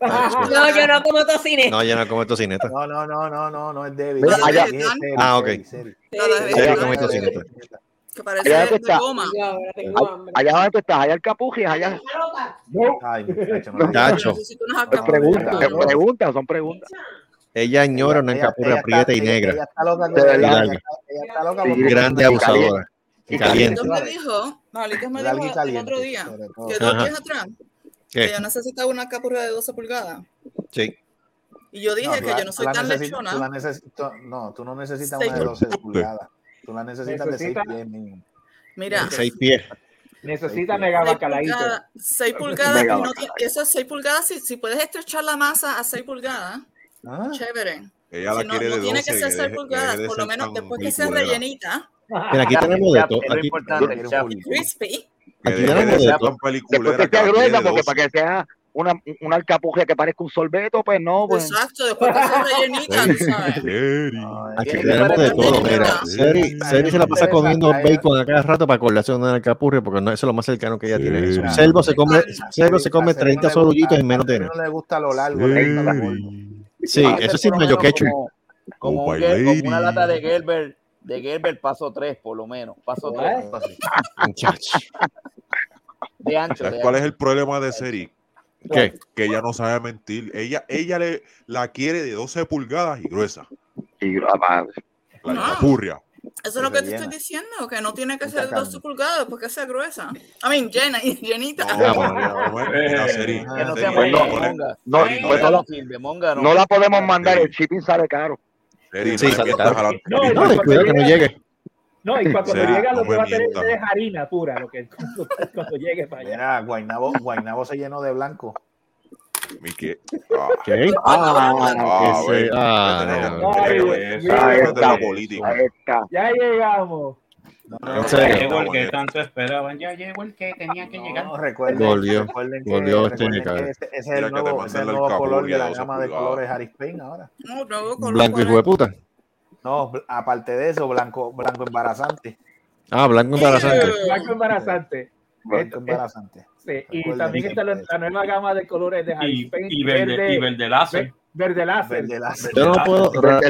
No, yo no como tocineta. No, ya no come tocineta. No, no, no, no, no, no es. Mira, allá- Seri, Ah, ok. Seri, Seri. La de- Seri la come de- tocineta. Que parece Allá de goma. Yo allá donde tú estás allá el capuji allá Ay, muchacho, no. Tacho. Necesito unas es alcapurrias. pregunta es pregunta son preguntas Ella añora una ella prieta y negra. Ella está loca ella, verdad. ella está- loca Grande Y abusadora. Y Y caliente. Me dijo, me dijo el otro día, que dos días atrás, que ¿Qué? yo necesitaba una capurra de 12 pulgadas. Sí. Y yo dije No, que la- yo no soy la tan necesitas- lechona. tú la necesito- no, tú no necesitas Seis una de 12 pulgadas. Tú la necesitas de 6 Necesita- pies mínimo. Mira, Seis pies. Necesita Sí. mega 6 bacalaíto. pulgadas, 6 Mega no tiene- eso es 6 pulgadas, si, si puedes estrechar la masa a 6 pulgadas, Ah, chévere. Ella la Si no, quiere no de tiene 12. que ser que 6 deje- pulgadas, por lo menos después que sea rellenita, Mira, aquí tenemos de todo. Aquí, crispy. Que Aquí tenemos de tan peliculera que sea quiere gruesa porque 12. para que sea una, una alcapurria que parezca un sorbeto, pues no, pues. Exacto, después que se rellenita, tú sabes. Aquí tenemos de todo, mira. Seri, Seri se la pasa comiendo bacon a cada rato para acordarse de una alcapurria, porque no, eso es lo más cercano que ella tiene. Selvo se come, Selvo se come A Seri no 30 le sorullitos en menos de no le gusta lo largo. Sí, eso sí es mayo ketchup. Como, como, Oh, una lata de Gerber, de Gerber paso 3 por lo menos. Paso 3. Muchacho. De ancho. ¿Sabes de cuál es el problema de Seri? ¿Qué? Que ella no sabe mentir. Ella, ella le, la quiere de 12 pulgadas y gruesa. Y la madre. La Ah. capurria. Eso es lo que te estoy diciendo, que no tiene que Mucha ser carne. 12 pulgadas porque sea gruesa. I mean, llena y llenita. No, no, no, no no, no, no no la- no. No podemos mandar, el shipping sale caro. Seri, no Sí, No, y No, cuando cuidado que no llegue. No, y cuando Seri, llega lo no que va a tener es harina pura, lo que cuando llegue para allá. Mira, Guaynabo, Guaynabo se llenó de blanco. Ah, ¿Qué? Ah, ah, ah, ya tenemos- no. ya. Ya. No, serio. Llegó el que tanto esperaban. Ya llegó el que tenía que llegar. no, recuerden, Volvió. recuerden que, Volvió recuerden este, que ese, ese es el nuevo, ese el nuevo color de la de 12 gama de colores Harris Payne ahora. No, luego con Blanco hijo de puta. No, aparte de eso, blanco, blanco embarazante. Ah, blanco embarazante. Blanco embarazante. Blanco embarazante. Sí, y también está la, la nueva gama de colores de Harry Y, Payne, y verde, y verde láser. Ve- verde láser. Verde láser. Yo no puedo, de verdad,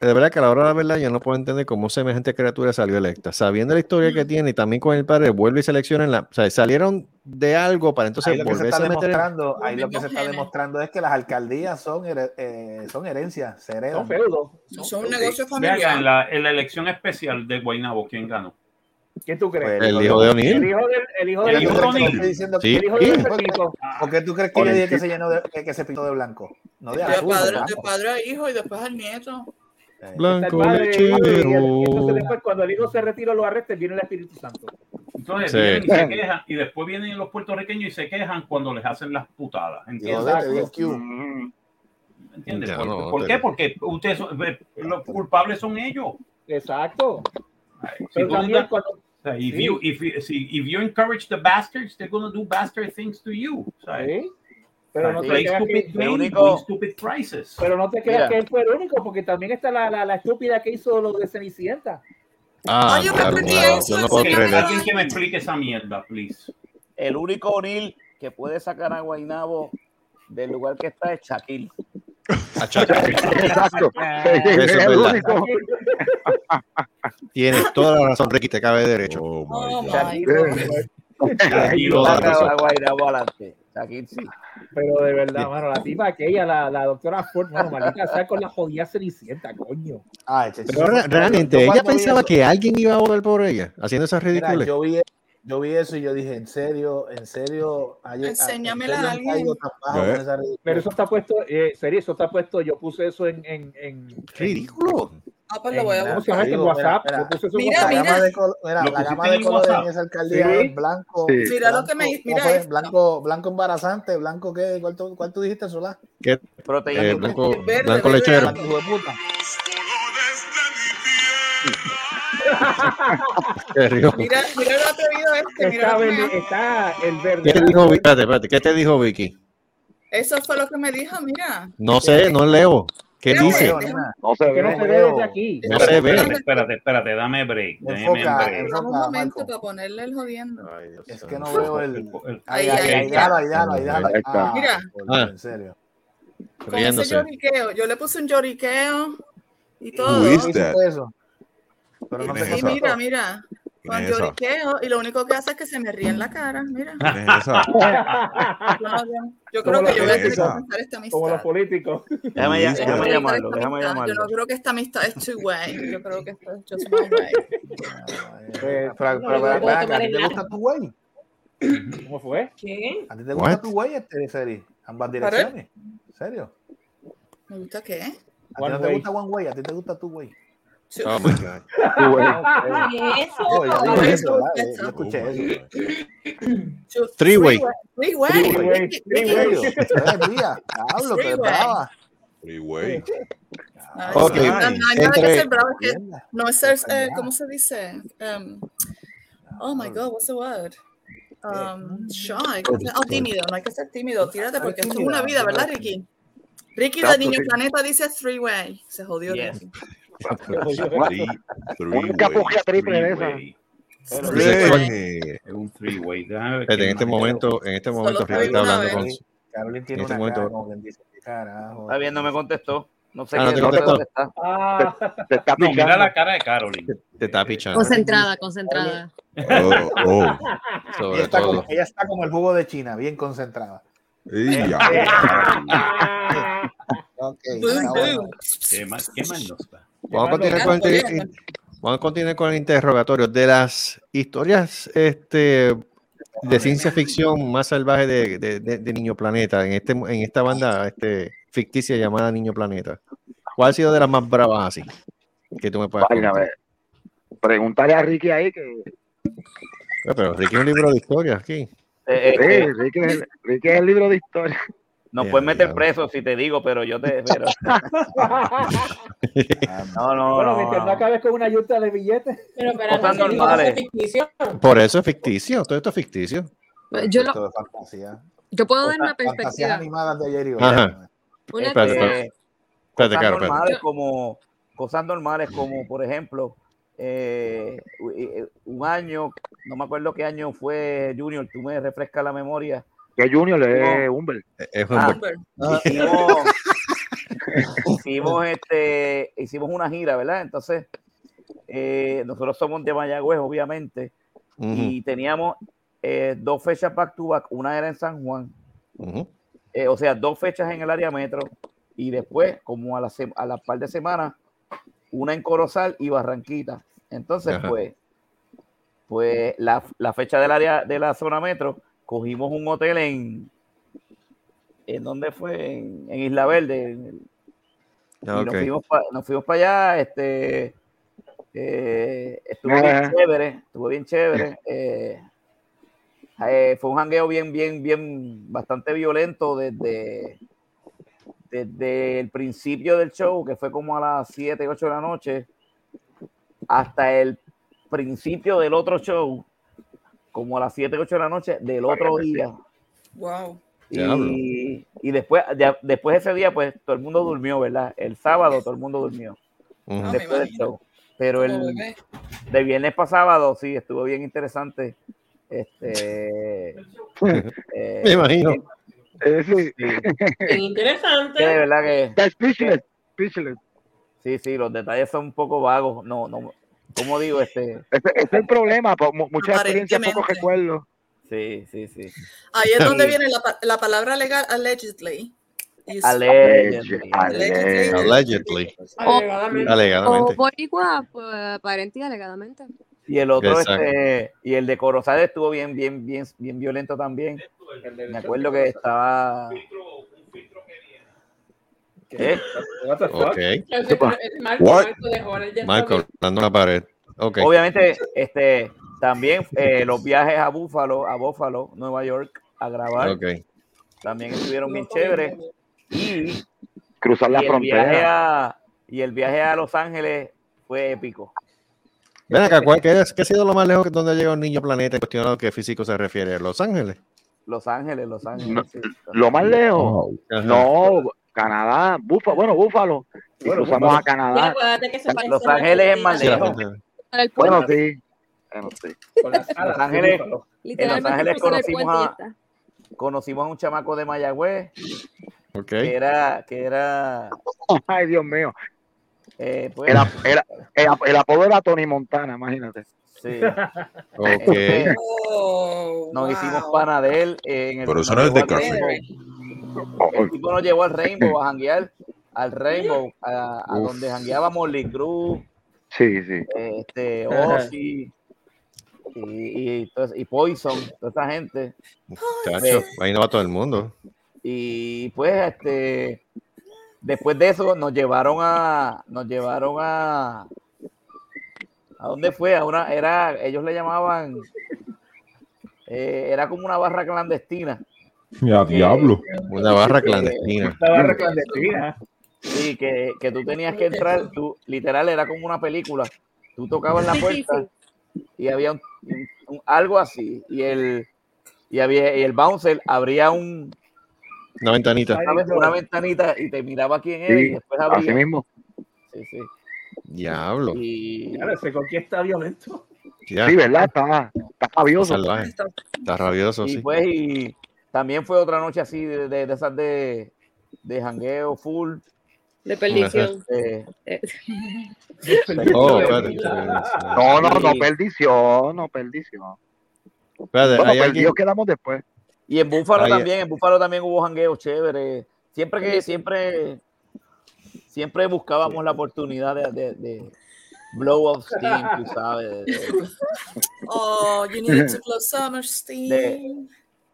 de verdad que a la hora de la verdad yo no puedo entender cómo semejante criatura salió electa. Sabiendo la historia que tiene y también con el padre, vuelve y selecciona en la. O sea, salieron de algo para entonces Ahí lo que se está a meter. en- demostrando, ahí lo que se está demostrando es que las alcaldías son, here- eh, son herencias, se Son feudos. Eso es un negocio Ve acá, en la, en la elección especial de Guaynabo, ¿quién ganó? ¿Quién tú crees? Pues, El hijo de El O'Neill. hijo del, el hijo El del hijo de ¿Por qué O'Neill. Sí. el. ¿Por qué tú crees que yo dije que se llenó de, que se pintó de blanco? No de De azul, de padre, de padre a hijo y después al nieto. Eh, Blanco padre, el- y entonces lechero. después cuando el hijo se retira lo arresta, viene el Espíritu Santo. Entonces Sí. vienen y se quejan, y después vienen los puertorriqueños y se quejan cuando les hacen las putadas. ¿Entiendes? ¿Entiendes? Ya, ¿Por, no, por qué? Porque ustedes son- eh, los culpables son ellos. Exacto. Si también das- cuando, o sea, if, Sí. you, if, you- si- if you encourage the bastards, they're going to do bastard things to you. ¿sabes? sí, pero no te creas que, único- pero no te creas que él fue el único, porque también está la, la, la estúpida que hizo lo de Cenicienta. Ah, Ay, yo me claro, eso, yo no en puedo serio. creer eso. Alguien que me explique esa mierda, please. El único O'Neill que puede sacar a Guaynabo del lugar que está es Shaquille. Exacto. Eso es Es el verdad. único. Tienes toda la razón, Ricky, te cabe derecho. Oh, my God. my God. Tienes sí. Pero de verdad, mano, la tipa aquella, la, la doctora Ford, mano, maldita sea con la jodida Cenicienta, coño. Ay, che, Pero realmente, yo ella pensaba eso- que alguien iba a votar por ella, haciendo esas ridículas. yo vi, yo vi eso y yo dije, en serio, en serio, hay- Enséñamela a alguien. Pero eso está puesto, eh, serio, eso está puesto, yo puse eso en, en, en, Ridículo. Ah, pues lo voy a en- ¿cómo buscar. En WhatsApp, mira, en Mira, La gama de, col- mira, la gama de colores en esa alcaldía Sí. es blanco. Sí. Mira lo blanco, que me- ¿cómo mira fue? esto. Blanco, blanco embarazante, blanco qué, ¿cuál, tú- cuál tú dijiste, Solá? ¿Qué? Proteína. Eh, blanco, Verde, blanco verde, lechero. Blanco hijo de puta. Qué rico. Mira, mira lo atrevido este, mira Está, lo que verde- me- está el verde. ¿Qué te dijo, Vicky? Espérate, espérate, ¿qué te dijo Vicky? Eso fue lo que me dijo, mira. No sé, no leo. ¿Qué dice? No se que no ve. se ve desde aquí. No se ve. Espérate, espérate, dame break. Dame un momento Marco. para ponerle el jodiendo. Es que no veo el. Ahí, Ahí, ahí, ahí, ahí, déjalo, ahí. Ah, Mira. por- Ah. En serio. Con ese lloriqueo. Yo le puse un lloriqueo y Who todo. is ¿Hiciste that? eso? Mira, mira. Con lloriqueo y lo único que hace es que se me ríe en la cara, mira. Yo, creo que yo voy a tener que comenzar esta Como los amistad. políticos. Déjame, llamarlo, déjame amistad, Yo llamarlo. no creo que esta amistad es two way. Yo creo que esto es just one way. Pero, pero, No, pero, yo ven puedo acá, ¿a tomar ti el te gusta tu güey? ¿Cómo fue? ¿Qué? ¿A ti te gusta tu güey, este, Seri? Ambas direcciones. ¿En serio? ¿Me gusta qué? ¿A ti no te way. gusta one way? ¿A ti te gusta tu güey? Oh my God. No, Three way. Three way. Three way. Ricky, Three Ricky. way. Días. Diablo, Three way. Ok, no, no es no eh. ¿cómo se dice? Um, oh my God, what's the word? Um, shy. Oh, tímido, no hay que ser tímido. Tírate porque esto es una vida, ¿verdad, Ricky? Ricky de Niño. Planeta dice three way. Se jodió Yes. Capugia triple de esa. Es un en este momento, en este momento, Ricky está hablando con. Carolyn tiene este una bien, no me contestó. No sé, Ah, no qué- te no sé contestó. dónde está. Ah, Te está No, mira pichando. la cara de Carolyn. Te está pichando. Concentrada, concentrada. Oh, oh. Ella está, como, todo. ella está como el jugo de China, bien concentrada. Bueno. boom. ¿Qué más, qué más nos da? Vamos a continuar con el, inter- vamos a continuar con el interrogatorio de las historias este, de ciencia ficción más salvaje de, de- de- de Niño Planeta en este en esta banda este, ficticia llamada Niño Planeta. ¿Cuál ha sido de las más bravas así? Que tú me puedas Vaya, a contar? ver. Pregúntale a Ricky ahí que. Eh, Pero Ricky es un libro de historias aquí. Eh, eh, Sí, Ricky, es el, Ricky es el libro de historia. Nos Ya, pueden meter ya. preso si te digo, pero yo te. Pero... no, no, bueno, no, mientras no no. acabes con una yuta de billetes. Pero espérate, Cosas normales. ficticio. Por eso es ficticio, todo esto es ficticio. Yo, lo, yo puedo dar una perspectiva. animadas de ayer y hoy. Ajá. Una Espérate, cosa, espérate. Eh, Espérate, cosas espérate. normales como cosas normales como por ejemplo eh, u- eh, un año no me acuerdo qué año fue Junior tú me refrescas la memoria Que Junior es Humber. Es Ah, un hicimos, hicimos este hicimos una gira verdad entonces eh, nosotros somos de Mayagüez obviamente Ujú, y teníamos eh, dos fechas back to back una era en San Juan ujú. eh, o sea, dos fechas en el área metro y después, como a la, se- a la par de semanas, una en Corozal y Barranquita. Entonces, Ajá. pues, pues la, la fecha del área de la zona metro, cogimos un hotel en, ¿en dónde fue? En, en Isla Verde. en el- y Ah, nos fuimos pa- nos fuimos para allá, este eh, estuvo bien chévere, estuvo bien chévere. eh, eh, fue un jangueo bien, bien, bien, bastante violento desde, desde el principio del show, que fue como a las 7, 8 de la noche, hasta el principio del otro show, como a las 7, 8 de la noche del otro día. Wow. Y, y después, ya- después de ese día, pues todo el mundo durmió, ¿verdad? El sábado todo el mundo durmió. Ah, después del imagino. show. Pero el de viernes para sábado, sí, estuvo bien interesante. Este, eh, Me imagino. Eh, sí. sí, Bien que de interesante. verdad que Está speechless. Speechless. sí, sí, los detalles son un poco vagos. No, no, como digo, este, ese es el problema. po- mu- Muchas experiencias, pocos recuerdos. sí, sí, sí. Ahí es donde viene la, pa- la palabra legal allegedly. Allegedly. Allegedly. Allegedly. Alegadamente. o Alegadamente. boricua, pues, aparente y alegadamente. Y el otro, Exacto. este, y el de Corozal estuvo bien, bien, bien, bien violento también. Me acuerdo que estaba. ¿Qué? What the fuck? Ok. Entonces, Marco, What? Marco ya Michael, dando la pared. Ok. Obviamente, este, también eh, los viajes a Buffalo, a Buffalo, Nueva York, a grabar, Ok. también estuvieron bien chéveres. Y, Cruzar la y frontera. a, y el viaje a Los Ángeles fue épico. Ven acá, ¿cuál, qué, es- qué ha sido lo más lejos que donde llega un niño planeta en cuestión a lo que físico se refiere? ¿Los Ángeles? Los Ángeles, Los Ángeles. No, sí. Lo más lejos. Ajá. No, Canadá, Búfalo, bueno, Búfalo. Y Bueno, cruzamos Búfalo. a Canadá. acuérdate que se Los Ángeles es más lejos. Bueno, sí. Bueno, sí. Los Ángeles. búfalo. literalmente Ángeles conocimos a-. Conocimos a un chamaco de Mayagüez Ok. que era, que era, Ay, Dios mío. eh, pues, Era, era, el, el apodo era Tony Montana, imagínate. sí. Ok. Oh, nos wow. hicimos pana de él en el Pero eso no es de café. El tipo nos llevó al Rainbow a janguear, al Rainbow, a, donde jangueábamos Lee Cruz, Sí, sí. este. Ozzy y, y, entonces- y Poison, toda esa gente. Chacho, ahí no va todo el mundo. Y pues, este, después de eso nos llevaron a, nos llevaron a, ¿a dónde fue? A una, era, ellos le llamaban, eh, era como una barra clandestina. Ya, diablo. Una barra clandestina. La barra clandestina. Sí, que, que tú tenías que entrar, tú, literal, era como una película. Tú tocabas la puerta y había un- un- un- algo así. Y el, y, había, y el bouncer abría un, Una ventanita. una, ven- una ventanita y te miraba quién era y Sí, después abría. así mismo. Sí, sí. Diablo. Y Claro, ese con quién está violento. Ya. Sí, ¿verdad? Está, está rabioso. Salvaje. Está rabioso, y sí. pues y también fue otra noche así de, de, de esas de, de jangueo full. De perdición. Eh, Oh, espérate. No, no, no, perdición, no, perdición. Espérate, Bueno, hay alguien- perdidos quedamos después. Y en Búfalo Ahí- también, en Búfalo también hubo jangueo chévere. Siempre que, siempre, siempre buscábamos la oportunidad de, de, de blow off steam, tú sabes, de, Oh, you need to blow summer steam.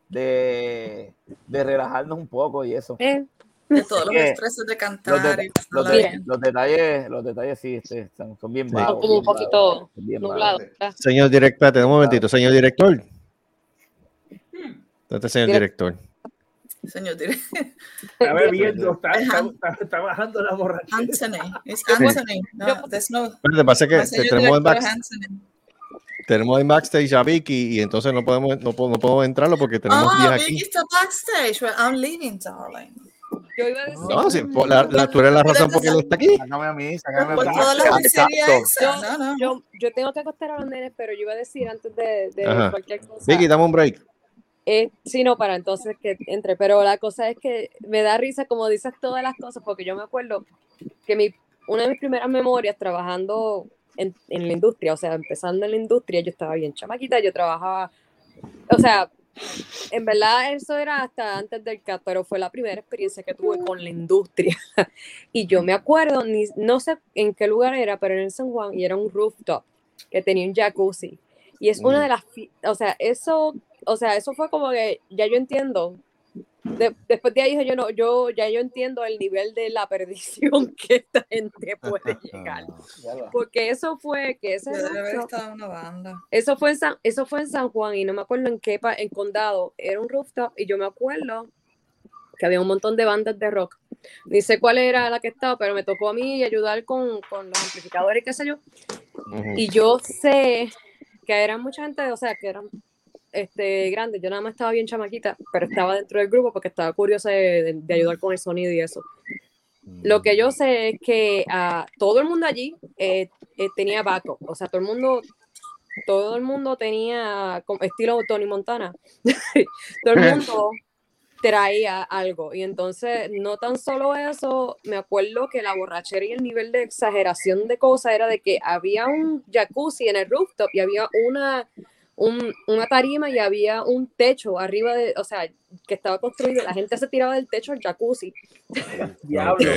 De, de relajarnos un poco y eso. Eh, De todos los estreses de Los, cantar de- y los, de- bien. los detalles, los detalles sí, este, son, son bien Sí. vagos. como un poquito nublado. Señor director, espérate un momentito. Señor director. ¿Dónde está el señor director? Señor dire- Está bebiendo, está, Es está, está, está bajando la borrachera. Anthony. Puedo- Anthony. No, no. Espérate, pasa que señor tenemos en, director, back- es Anthony. Tenemos en backstage a Vicky y entonces no podemos, no, no podemos entrarlo porque tenemos Ah, 10 Vicky aquí. está backstage. Well, I'm leaving, darling. Yo iba a decir. No, sí, por la, la- tú eres la razón por qué él está aquí. Sácame a mí, sácame a Por mí. Yo, No, no. yo, yo tengo que acostar a los nenes, pero yo iba a decir antes de, de cualquier cosa. Vicky, dame un break. Eh, sí, no, para entonces que entre. Pero la cosa es que me da risa como dices todas las cosas, porque yo me acuerdo que mi, una de mis primeras memorias trabajando en, en la industria, o sea, empezando en la industria, yo estaba bien chamaquita, yo trabajaba, o sea, en verdad eso era hasta antes del CAT, pero fue la primera experiencia que tuve con la industria. y yo me acuerdo, ni, no sé en qué lugar era, pero en el San Juan, y era un rooftop que tenía un jacuzzi. Y es una Mm. de las, o sea, eso, o sea, eso fue como que ya yo entiendo. De- después de ahí dije yo no, yo ya yo entiendo el nivel de la perdición que esta gente puede llegar. Porque eso fue que ese rooftop- una banda. eso fue en San, eso fue en San Juan y no me acuerdo en qué pa- en condado, era un rooftop y yo me acuerdo que había un montón de bandas de rock. Ni sé cuál era la que estaba, pero me tocó a mí ayudar con, con los amplificadores y qué sé yo. Y yo sé que eran mucha gente, o sea, que eran este, grandes. Yo nada más estaba bien chamaquita, pero estaba dentro del grupo porque estaba curiosa de, de- ayudar con el sonido y eso. Lo que yo sé es que ah, todo el mundo allí eh, eh, tenía backup, o sea, todo el mundo, todo el mundo tenía como estilo Tony Montana. todo el mundo traía algo. Y entonces, no tan solo eso, me acuerdo que la borrachera y el nivel de exageración de cosas era de que había un jacuzzi en el rooftop y había una, un- una tarima y había un techo arriba de, o sea, que estaba construido. La gente se tiraba del techo al jacuzzi. Diablo.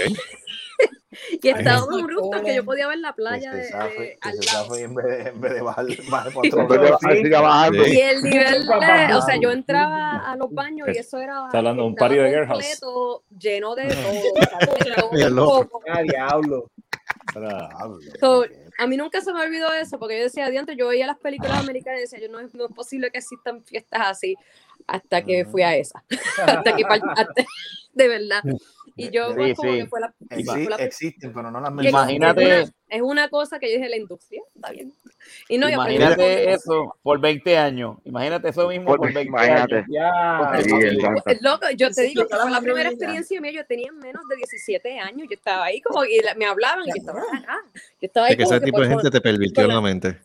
Y estaba un rooftop que yo podía ver la playa de, de- al lado. en vez de, en vez de bajar, bajar otro bajando. Y el nivel de, o sea, yo entraba a los baños y eso era Está hablando un party de Girl House. completo, lleno de todo, o sea. Ah, diablo. So, a mí nunca se me olvidó eso, porque yo decía, diantre, yo veía las películas americanas y decía, yo no, es- no es posible que existan fiestas así, hasta que fui a esa. hasta que, hasta- de verdad. Y yo, Sí, pues, como sí. que fue la, Exi- fue la- existen, pero no las mencionan. Imagínate- Es una, es una cosa que yo dije, la industria, está bien. Y no, Imagínate montón. eso por 20 años. Imagínate eso mismo por, Por- 20 imagínate. años. Ya. Sí. Loco, yo te Sí, digo, fue la primera vida. experiencia mía, yo tenía menos de 17 años, yo estaba ahí como, y la- me hablaban y yo estaba, ah, yo estaba ahí Es que ese que tipo de por- gente te pervirtió la mente.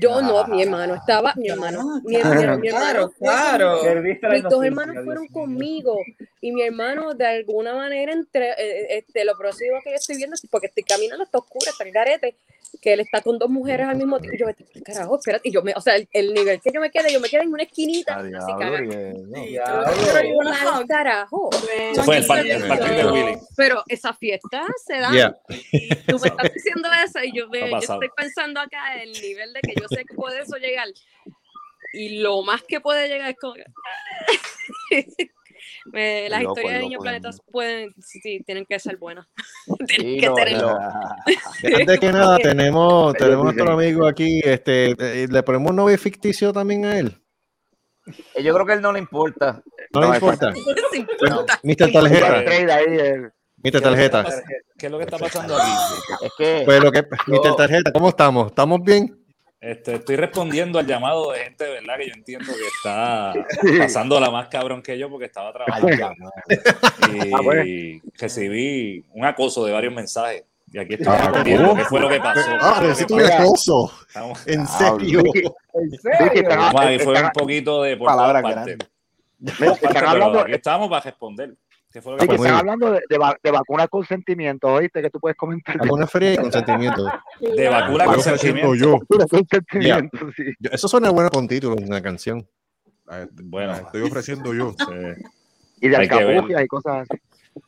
Yo no, mi hermano estaba, mi hermano, mi, mi- mi hermano, Claro, claro. mis dos hermanos fueron conmigo y mi hermano de alguna manera entre eh, este lo próximo que yo estoy viendo porque estoy caminando está oscuro está el garete que él está con dos mujeres al mismo tiempo yo pa'l carajo espérate y yo me o sea el, el nivel que yo me quedé yo me quedé en una esquinita Ah, así no. Carajo Eso fue el, par- el parking de Willy. pero esa fiesta se da Yeah. y tú me estás diciendo eso y yo, me, yo estoy pensando acá el nivel de que yo sé que puede eso llegar y lo más que puede llegar es como Me- las loco, historias de Niños Planetas pueden, sí, tienen que ser buenas. tienen Sí, que ser Antes que nada, tenemos, Ellos tenemos a nuestro amigo aquí. Este, eh, ¿Le ponemos un novio ficticio también a él? Eh, Yo creo que a él no le importa. No, No, le importa. Importa. Mr. Tarjeta. Trade ahí, eh. Mr. Tarjeta. ¿Qué es lo que está pasando aquí? Es que Pues lo que, Mr. Yo- Tarjeta, ¿cómo estamos? ¿Estamos bien? Este, estoy respondiendo al llamado de gente, ¿verdad? Que yo entiendo que está pasando la más cabrón que yo porque estaba trabajando. y Ah, bueno. recibí un acoso de varios mensajes. Y aquí estoy Ah, respondiendo qué fue lo que pasó. Ah, necesito un acoso. estamos- En serio. Vamos, ahí fue un poquito de por Palabras aquí estamos para responder. ¿Qué fue lo Sí, que que están hablando de, de, va- de vacunas con sentimiento, ¿oíste? Que tú puedes comentar. Alguna feria de consentimiento. De vacuna con sentimiento. yo. Vacuna con Ya. sentimiento, sí. Yo- Eso suena bueno con título, una canción. Bueno, estoy ofreciendo yo. Y de alcapugia y cosas así.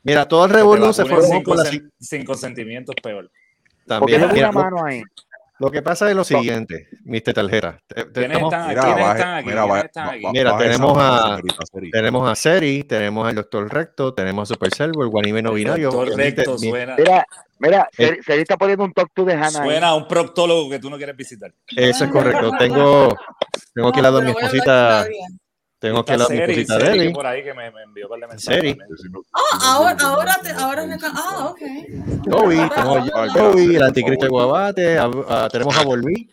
Mira, todo el revolú se formó sin, por la sin consentimiento es peor. También. Mira, una mano ahí. Lo que pasa es lo siguiente, Mr. Tarjeta. Te- te- ¿Quiénes estamos- aquí? Mira, tenemos a, Seri. tenemos a Seri, tenemos al Doctor Recto, tenemos a Super Servo, el Guanime no binario. Doctor Recto mi- suena, Mira, mira, Eh. se, se está poniendo un talk to de Hannah ahí. suena a un proctólogo que tú no quieres visitar. Eso es correcto. Tengo, tengo aquí al lado mi a hablar esposita, tengo Está lado de que Deli. por ahí que me, me envió un par de mensajes. Seri. también. Ah, ahora, ahora, te, ahora me ca- Ah, ok. Toby, tenemos a Toby, el anticristo de Guabate, a- a- tenemos a Volví.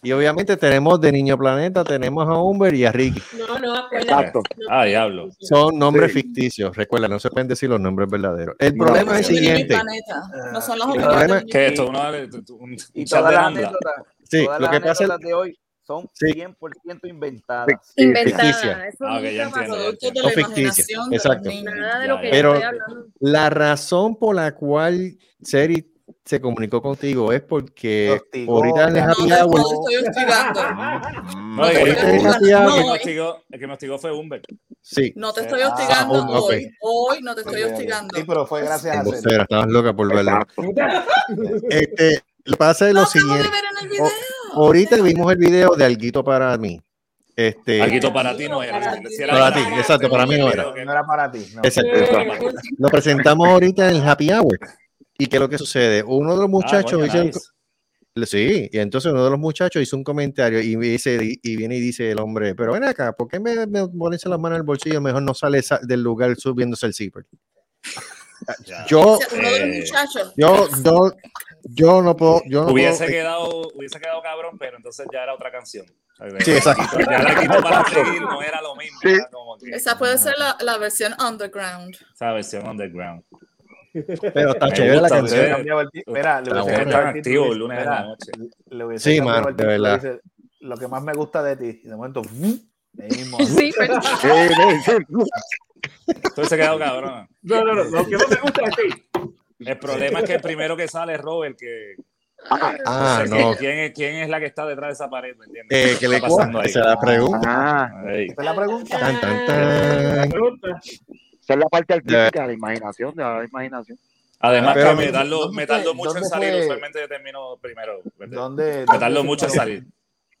Y obviamente tenemos de Niño Planeta, tenemos a Humber y a Ricky. No, no. Exacto. Ah, diablo. Son nombres Sí. ficticios, recuerda, no se pueden decir los nombres verdaderos. El No, problema es el de siguiente. planeta. No son las El opiniones. problema- de ¿Qué es Y- esto? Una, un, Y un chat todas de las anécdotas, Sí, lo que pasa es- de hoy son Sí. 100% inventadas. Sí, Inventada. ficticia. Eso Ah, exacto. Pero- estoy. La razón por la cual Seri se comunicó contigo es porque Hostigó, ahorita en el happy No te hour, estoy hostigando. No, el, que me hostigó, fue Humber. sí, No te estoy Ah, hostigando un- ok. hoy. Hoy no te estoy hostigando. Sí, pero fue gracias a Seri. estabas loca por verlo. Este, lo que pasa es lo siguiente. Ahorita vimos el video de Alguito para mí. Este, Alguito para ti no era. Para Si era Para ti, para exacto, para mí no era. No era para ti. No. Exacto. Eh, Lo presentamos ahorita en el happy hour. ¿Y qué es lo que sucede? Uno de los muchachos Ah, un- nice. Sí, y entonces uno de los muchachos hizo un comentario y, dice, y viene y dice el hombre, pero ven acá, ¿por qué me, me pones la mano en el bolsillo? Mejor no sale sa- del lugar subiéndose el zipper. Yo, Eh, muchachos. yo, yo, yo no puedo, yo no Hubiese puedo- quedado, hubiese quedado cabrón, pero entonces ya era otra canción. Sí, exacto. Ya el equipo para seguir no era lo mismo. Sí. Era como que Esa puede ser la, la versión underground. esa versión underground. pero está chévere la canción. Mira, le Está hubiese bueno, cambiado están el lunes mira, la noche. le hubiese Sí, cambiado mano, el de verdad. dice, Lo que más me gusta de ti. Y de momento, ahí mismo. Sí, pero- Sí, sí, sí. Entonces se quedó cabrón. No, no, no. Lo que no me gusta de ti. El problema es que el primero que sale es Robert, que Ah, o sea, no. ¿quién, es, ¿quién es la que está detrás de esa pared? ¿Me entiendes? Eh, ¿Qué le está pasando ahí? esa es la pregunta. Ah, Ey. Esa es la pregunta. Tan, tan, tan. Pregunta. esa es la parte artística de la imaginación, de la imaginación. Además Pero- que me tardo, ¿Dónde me tardo fue- mucho en salir, fue- usualmente yo termino primero. ¿Dónde, Me tardo mucho en salir.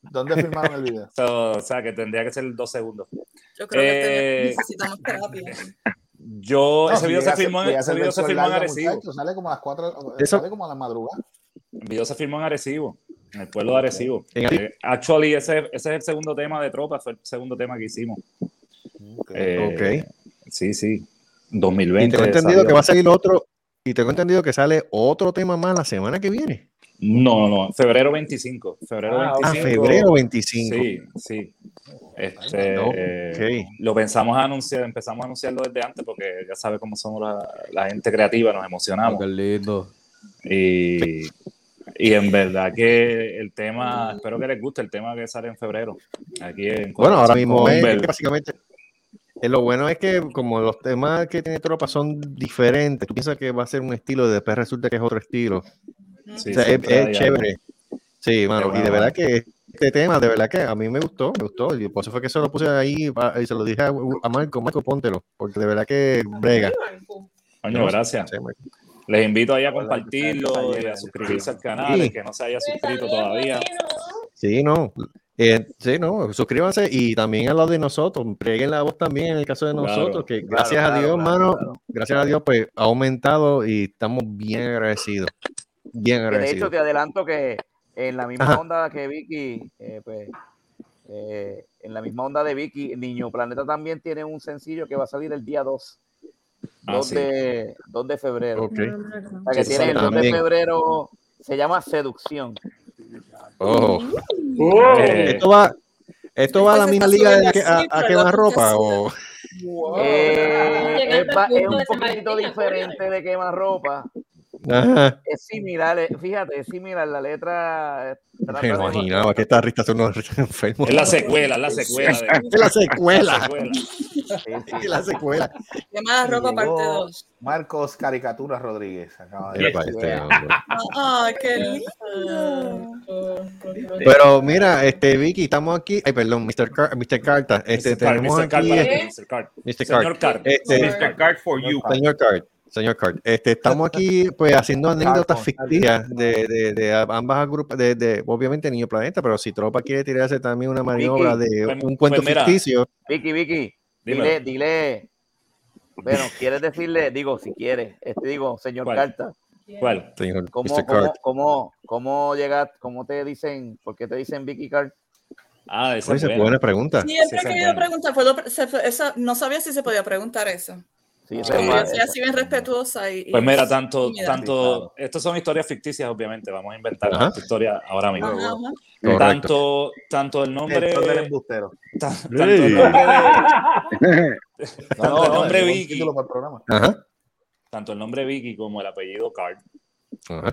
¿Dónde filmaron el video? So, o sea, que tendría que ser dos segundos. Yo creo que Eh, necesitamos terapia. Yo, No, ese si video se filmó, en, ese video se filmó Arecibo. muchacho, Sale como a las 4, Eso- sale como a la madrugada. El video se filmó en Arecibo, en el pueblo de Arecibo. Eh, actually, ese, ese es el segundo tema de Tropa, fue el segundo tema que hicimos. Eh, Sí, sí. Y 2020. tengo entendido salió. que va a salir otro, y tengo entendido que sale otro tema más la semana que viene. No, no, no, febrero 25. Febrero Ah, 25. Ah, febrero 25. Sí, sí. Este, Ok. eh, Lo pensamos a anunciar, empezamos a anunciarlo desde antes porque ya sabe cómo somos la, la gente creativa, nos emocionamos. Qué lindo. Y, y en verdad que el tema, espero que les guste el tema que sale en febrero. Aquí en Bueno, ahora mismo es que básicamente eh, lo bueno es que como los temas que tiene Tropa son diferentes, tú piensas que va a ser un estilo y después resulta que es otro estilo. Sí, o sea, es, chévere. Sí, mano, y de verdad que este tema, de verdad que a mí me gustó, me gustó. Y por eso fue que se lo puse ahí y se lo dije a, a Marco, Marco, póntelo, porque de verdad que brega. Coño, gracias. Les invito ahí a compartirlo y a suscribirse al canal, Sí. el que no se haya suscrito todavía. Sí, no. Eh, sí, no, suscríbanse y también a lo de nosotros, preguen la voz también en el caso de Claro, nosotros, que claro, gracias a Dios, claro, mano, claro. gracias a Dios, pues ha aumentado y estamos bien agradecidos. Bien de hecho te adelanto que en la misma Ajá. onda que Vicky, eh, pues, eh, en la misma onda de Vicky, Niño Planeta también tiene un sencillo que va a salir el día 2. Ah, 2, sí. de, 2 de febrero. Ok. O sea, que Sí, tiene el 2 de febrero, se llama Seducción. Oh. Eh, Esto va, esto va a la misma liga de que, a, a quemar ropa o Eh, es, es un poquito diferente de quemar ropa. Ajá. Es similar, eh, fíjate, es similar. La letra. eh, Me de- imaginaba que esta rista son unos enfermos. Es la secuela, es la secuela. de- Es la secuela. La secuela. Es la secuela. Quemada ropa parte Llegó 2. Marcos Caricaturas Rodríguez. Acaba de este. Ah, qué lindo. Pero mira, este Vicky, estamos aquí. Ay, perdón, Mr. Car Mr. Carta. Este, Mr. Tenemos Mr. Aquí. este- ti, Mr. Card. Mr. Card. Card. Este, Mr. Card for you. Señor Card. Señor Card, este, estamos aquí pues haciendo anécdotas ficticias de, de, de ambas agrupas, de, de, obviamente Niño Planeta, pero si Tropa quiere tirarse también una maniobra Vicky, de pues- un cuento pues mira. ficticio, Vicky, Vicky, dile, dile. Bueno, ¿quieres decirle? Digo, si quieres. Este digo, señor ¿Cuál? Carta. ¿Cuál? señor ¿Cómo, Mr. cómo, Card. cómo, cómo llegas? ¿Cómo te dicen? ¿Por qué te dicen Vicky Card? Ah, esa es buena pregunta. Siempre he querido preguntar, ¿puedo pre- se- esa- no sabía si se podía preguntar eso. Sí, esa es ma- decía así bien respetuosa y, Pues mira, tanto, tanto, estas son historias ficticias, obviamente, vamos a inventar Ajá. esta historia ahora mismo. Ajá, ajá. Correcto. Tanto, tanto el nombre, El del embustero. ta- tanto el nombre, de- No, tanto el no, nombre Vicky, tanto el nombre Vicky como el apellido Card,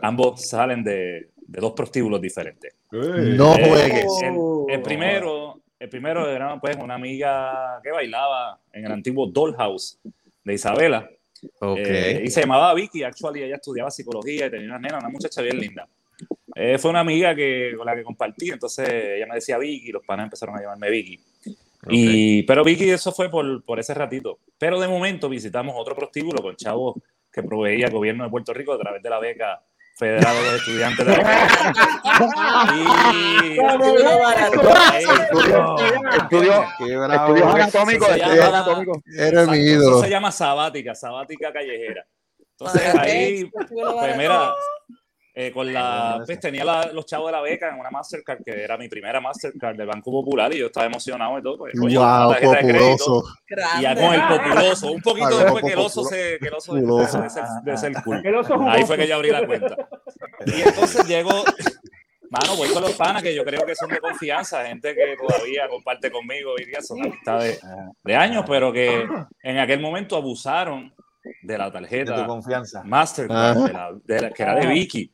ambos salen de, de dos prostíbulos diferentes. No Eh, juegues. El, el primero, el primero era pues una amiga que bailaba en el antiguo Dollhouse de Isabela. Eh, y se llamaba Vicky, actually ella estudiaba psicología y tenía una nena, una muchacha bien linda. Eh, fue una amiga que, con la que compartí, entonces ella me decía Vicky, los panas empezaron a llamarme Vicky. Y, pero Vicky, eso fue por, por ese ratito. Pero de momento visitamos otro prostíbulo con chavos que proveía el gobierno de Puerto Rico a través de la beca federal de estudiantes de la y. Estudio, llama- anatómicos. Era mi ídolo. Se llama sabática, sabática callejera. Entonces ahí, pues mira, eh, con la, pues tenía la- los chavos de la beca en una Mastercard, que era mi primera Mastercard del Banco Popular, y yo estaba emocionado y todo. Pues, Wow, de populoso. Y ya con el populoso, un poquito Ay, después que el oso se, que el oso Populoso. de ser, de ser cool. El oso Ahí fue que yo abrí la cuenta. Y entonces llego, mano, voy con los panas que yo creo que son de confianza, gente que todavía comparte conmigo hoy día, son amistades de años, pero que en aquel momento abusaron de la De tu tarjeta confianza. Mastercard, Ajá. de la- de la- que era de Vicky.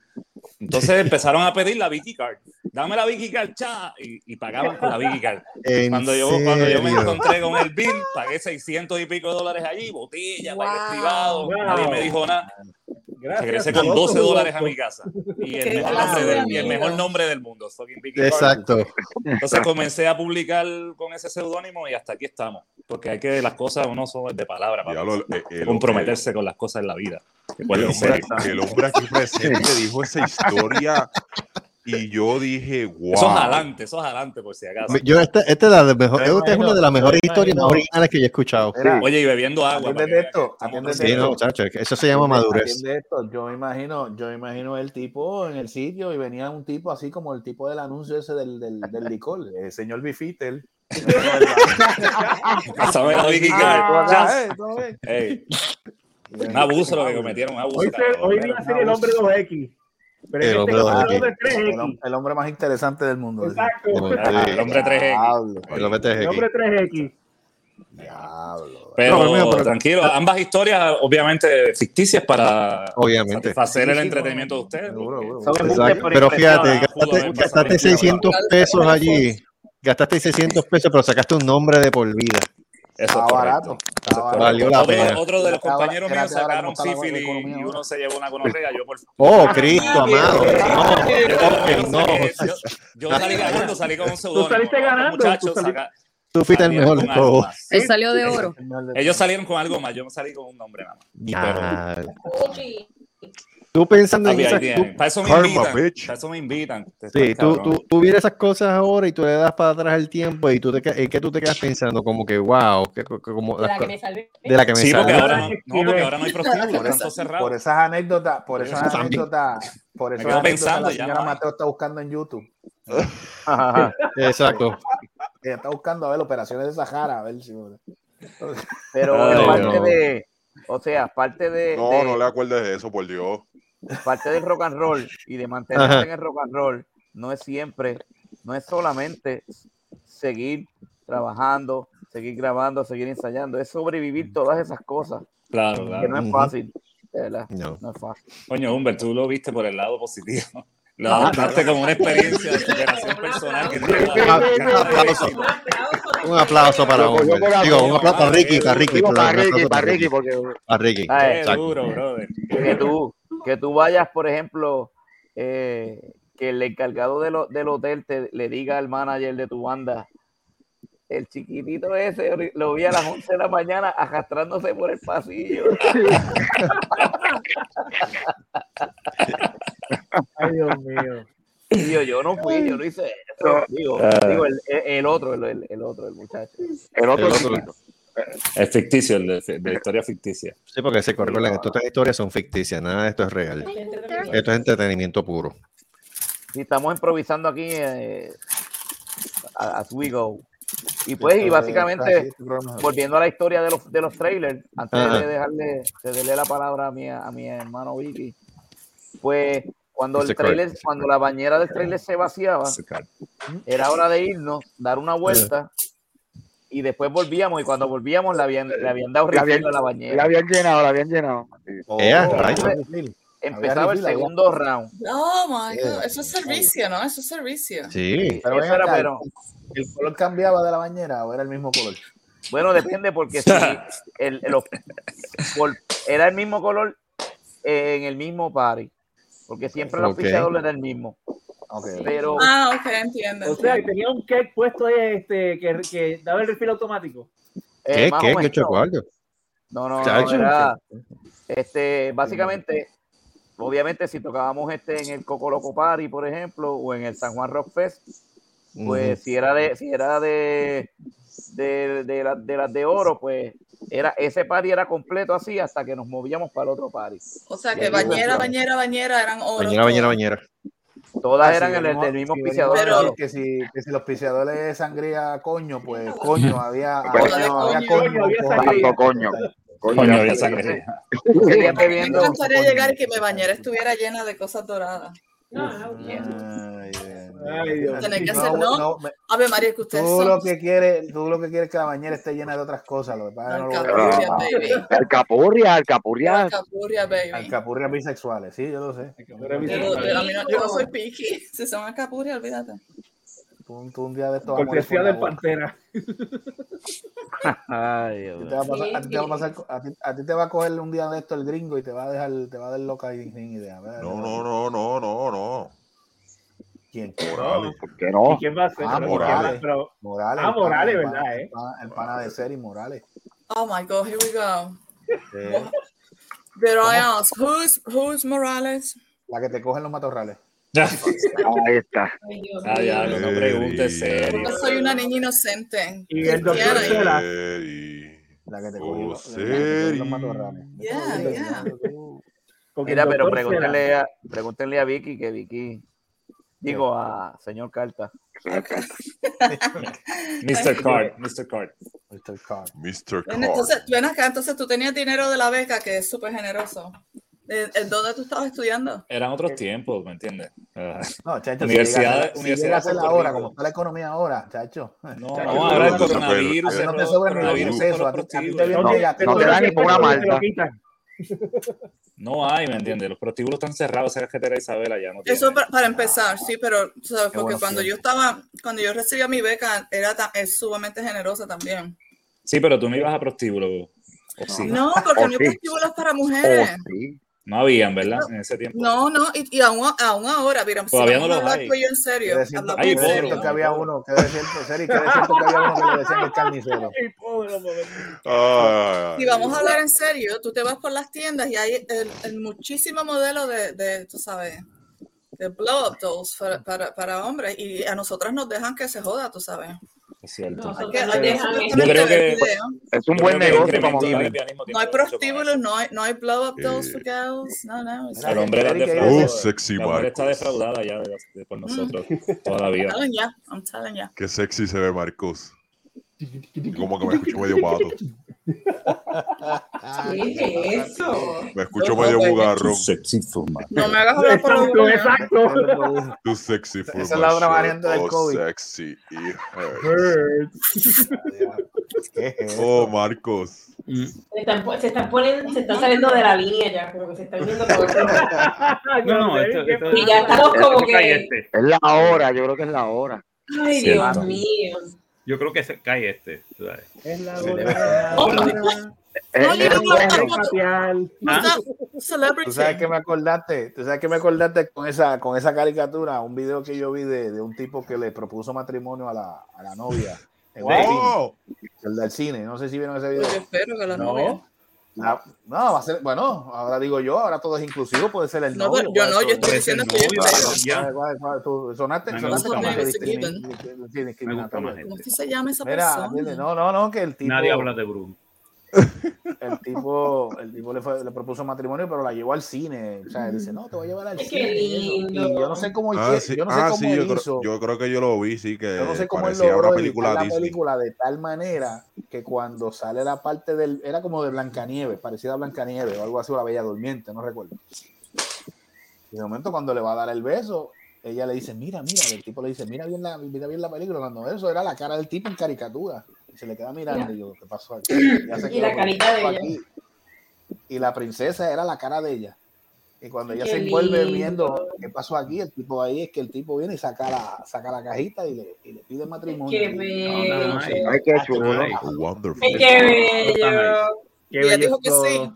Entonces empezaron a pedir la Vicky Card. Dame la Vicky Card, cha, y, y pagaban con la Vicky Card. ¿En Cuando yo, cuando yo me encontré con el bill, pagué 600 y pico de dólares allí, botella, baile privado, Wow. nadie me dijo nada. Gracias. Regresé con al 12 oso dólares a mi casa. Y el, mejor clase nombre de del, y el mejor nombre del mundo, Vicky Card. Exacto. Entonces comencé a publicar con ese seudónimo y hasta aquí estamos. Porque hay que las cosas, uno son de palabra para Diablo, eh, el- comprometerse con las cosas en la vida. que El hombre, el hombre aquí presente dijo esa historia y yo dije, wow. Eso es adelante, eso es adelante, por si acaso. Yo, esta, esta es, la de mejor, Yo esta es una imagino- de las mejores historias más imagino- originales que yo he escuchado. Mira, Oye, y bebiendo agua. Atiende esto, atiende Sí, esto. no, chacho, eso se llama madurez. Esto. Yo me imagino, yo me imagino el tipo en el sitio y venía un tipo así como el tipo del anuncio ese del, del, del licor, el señor Bifitel. Pásame la Vicky Ah, eh, Un abuso lo que cometieron, un abuso. Hoy, se, hoy iba a ser el hombre 2X. Pero El hombre caso, 2X. el hombre El, hom- 3X. el hombre más interesante del mundo. Exacto. El hombre 3X. Diablo, El hombre te El dejé hombre aquí. 3X. diablo. Pero, No, mío, pero- tranquilo, ambas historias obviamente ficticias para Obviamente. satisfacer el entretenimiento de ustedes. seguro, seguro. Pero fíjate, gastaste, gastaste pasado 600 pesos allí. Gastaste 600 pesos, pero sacaste un nombre de por vida. Eso Estaba es barato. correcto. estaba barato. Valió la Otro, pena. otro de los compañeros míos sacaron está sífilis y uno se llevó una gonorrea. Yo por Oh, Cristo, amado. No, no. yo, yo salí ganando, salí con un seudónimo. saliste Otros ganando, Muchachos tú saliste- Tú fuiste el mejor. Él salió de oro. Ellos salieron con algo más, yo me salí con un nombre nada más. Tú pensando en esas. tú- Para eso me Karma, invitan. bitch. Para eso me invitan. Sí, tú, tú, tú vienes esas cosas ahora y tú le das para atrás el tiempo y tú te, que- ¿en qué tú te quedas pensando? Como que, wow, que, que- como De la que me salvé. de la que me Sí, porque ahora no, porque ahora no hay prostíbulos, Por, esa- todos cerrados. por esas anécdotas, por esas anécdotas, por esas anécdotas pensando, la señora. Mateo está buscando en YouTube. Exacto. Ella está buscando a ver operaciones de Sahara, a ver si. Pero Ay, parte no. de, o sea, parte de, No, de- no le acuerdes de eso, por Dios. Parte del rock and roll y de mantenerse Ajá. en el rock and roll no es siempre, no es solamente seguir trabajando, seguir grabando, seguir ensayando, es sobrevivir todas esas cosas. Claro, Que claro. no es fácil. de verdad, No. no es fácil. Coño, Humbert, tú lo viste por el lado positivo. Lo adoptaste como una experiencia de superación personal que te Un aplauso. Un aplauso para la Digo, un aplauso para Ricky, para Ricky. Para un Ricky, aplauso para Ricky, porque Para Ricky. Duro, brother. que tú, que tú vayas, por ejemplo, eh, que el encargado de lo- del hotel te, le diga al manager de tu banda, el chiquitito ese lo vi a las 11 de la mañana arrastrándose por el pasillo. Ay, Dios mío. Yo, no fui, yo no hice eso. Digo, Ah. digo el, el- el otro, el, el- el otro, el muchacho. el otro El otro. Es ficticio, el de, de historia ficticia. Sí, porque se recuerden que todas estas historias son ficticias, nada de esto es real. Esto es entretenimiento puro. Y estamos improvisando aquí eh, as we go. Y pues, y básicamente, volviendo a la historia de los, de los trailers, antes Ajá. de dejarle, de darle la palabra a mi, a mi hermano Vicky, pues cuando el trailer, cuando la bañera del trailer se vaciaba, era hora de irnos, dar una vuelta, y después volvíamos, y cuando volvíamos le habían, le habían dado La habían, a la bañera. la habían llenado, la habían llenado. Oh, entonces, empezaba el había- segundo round. Oh my God, eso es servicio, ¿no? Eso es servicio. Sí. Pero ven Eso era, acá, pero- ¿el color cambiaba de la bañera o era el mismo color? Bueno, depende porque si el, era el mismo color en el mismo party, porque siempre el Ok. auspiciador era el mismo. Pero Ah, ok, entiendo. O sea, que tenía un cake puesto ahí este, que, que daba el refil automático. eh, ¿Qué? o ¿Qué? ¿Qué chocuardo? No, no, no, era, este, básicamente, obviamente si tocábamos este en el Coco Loco Party, por ejemplo, o en el San Juan Rock Fest, pues Ujú. si era de, si era de, de, de, la- de las de oro, pues era ese party era completo así hasta que nos movíamos para el otro party. O sea, Y que bañera, bañera, bañera eran oro. Bañera, bañera, bañera. Todas Ah, eran si el, del mismo auspiciador. pero- que si, que si los auspiciadores de sangría coño, pues coño, había, había, coño, había coño, coño, había sangría. Coño. Coño, había sangre. Seguían Me encantaría llegar y que mi bañera estuviera llena de cosas doradas. Ay, bien. Ay, Dios Tener que hacer, no. me- A ver, María, que ustedes tú son lo que quieres, tú lo que quieres es que la bañera esté llena de otras cosas, lo que pasa que no lo alcapurria, baby. Alcapurria, alcapurria. Alcapurria, baby. Alcapurrias bisexuales, sí, yo lo sé. Yo, yo- a mí no- yo no soy piqui. Si son alcapurria, olvídate. Tú, tú un día de estos Cortesía boca. Pantera. Ay, A ti te va a pasar- a ti te va a pasar- a ti- a ti te va a coger un día de esto el gringo y te va a dejar, te va a dar loca y sin idea. ¿verdad? No, no, no, no, no, no. ¿Quién? Morales. ¿Por qué no? ¿Y quién va a ser? Ah, Pero- Morales. pero- Morales. Ah, el pana- Morales, el pana- ¿verdad, eh? El pana, el pana de Seri Morales. Oh my God, here we go. Did I ask, who's, who's Morales? La que te cogen los matorrales. Ahí está. Ah, ya, no, no preguntes serio. Yo soy una niña inocente. Y el doctor. La que te cogió Oh, los, la que te cogió Seri. los matorrales. Yeah, yeah. Mira, pero pregúntenle a, pregúntenle a Vicky que Vicky, digo a señor Carta, Mr. Card, Mr. Card. Mr. Carr. Mr. Carr. Entonces, ven acá, entonces tú tenías dinero de la beca, que es súper generoso. ¿En dónde tú estabas estudiando? Eran otros tiempos, ¿me entiendes? Ah, No, chacho, Universidad- si si Universidad Rico. como está la economía ahora, chacho. No, Chacho, no, ahora el pero- coronavirus. a ti no te sobra ni No, ya- no te dan ni por una Te lo malta. No hay, ¿me entiendes? Los prostíbulos están cerrados, esa carretera Isabela ya no tiene. Eso para, para empezar, sí, pero ¿sabes? porque bueno, cuando sí. yo estaba, cuando yo recibía mi beca, era tan, es sumamente generosa también. Sí, pero tú no ibas a prostíbulos. ¿O sí? No, porque no hay prostíbulos para mujeres. Sí. Habían, ¿verdad? En ese tiempo. No, no, y, y aún, aún ahora, mira, si Todavía no vamos a los hablar hay. yo en serio, hablamos Hay que pobre, serio. había uno, que de cierto, Seri, que de cierto que había uno que le decían el carnicero. Ay, pobre, Si vamos a hablar en serio, tú te vas por las tiendas y hay el, el muchísimo modelo de, de, tú sabes, de blow up dolls para, para, para hombres y a nosotras nos dejan que se joda, tú sabes. Es cierto. Supuestamente Yo creo ver que-. Es un buen creo negocio como No hay prostíbulos, no hay, no hay blow up dolls for girls, no, no. El hombre la. Oh, sexy La mujer está defraudada ya por nosotros toda la I'm vida. telling ya, I'm telling ya. Qué sexy se ve Marcos. Como que me escucho medio pato. ¿Qué es eso? Me escucho medio bugarrón. Sexy forma. No me hagas hablar por Exacto, los exacto. Too sexy for Esa es la otra variante del Oh, COVID. sexy. Oh, Marcos. Se están, se están poniendo, se están saliendo de la línea ya, como que se están viendo todo. No, no, esto, esto- Y ya estamos como que. este. Es la hora, yo creo que es la hora. Ay, Dios mío. Yo creo que se cae este. tú sabes. Es la. Oh, Es- No, es yo no- bueno. Facial. ¿Ah? Celebrity. ¿Tú sabes qué me acordaste? ¿Tú sabes qué me acordaste con esa, con esa caricatura? Un video que yo vi de, de un tipo que le propuso matrimonio a la, a la novia. En Wow. El del cine. No sé si vieron ese video. Yo espero que la No. novia. La- no, va a ser, bueno, ahora digo yo, ahora todo es inclusivo, puede ser el No, novio. pero yo no, yo estoy diciendo que yo novio, espero. pero ya. ¿Cuál- cuál- cuál- tú sonaste, sonaste gusta como este. este. ¿Cómo es que se llama esa Mira, persona? no, no, no, que el tipo, Nadie habla de Bruno. El tipo, el tipo le, fue- le propuso matrimonio, pero la llevó al cine. O sea, él dice, no, te voy a llevar al Qué cine. y eso. lindo. Y yo no sé cómo, Ah, sí, yo no sé ah, cómo sí, él yo, creo, hizo. yo creo que yo lo vi, sí, que Yo no sé cómo él parecía logró una película la película de tal manera que cuando sale la parte del. Era como de Blancanieves, parecida a Blancanieves o algo así, o la Bella Durmiente, no recuerdo. Y de momento, cuando le va a dar el beso, ella le dice: Mira, mira, el tipo le dice: Mira bien la, mira bien la película. Cuando eso era la cara del tipo en caricatura. Y se le queda mirando. Y yo, ¿qué pasó aquí? Ya se Y quedó, la ¿qué carita de ella. aquí? Y la princesa era la cara de ella. Y cuando ella Qué se envuelve lindo. viendo qué pasó aquí, el tipo ahí es que el tipo viene y saca la, saca la cajita y le, y le pide matrimonio. Qué bello. no, sí. Ay, qué chulo. Qué bello. Qué Y ella bello dijo que sí.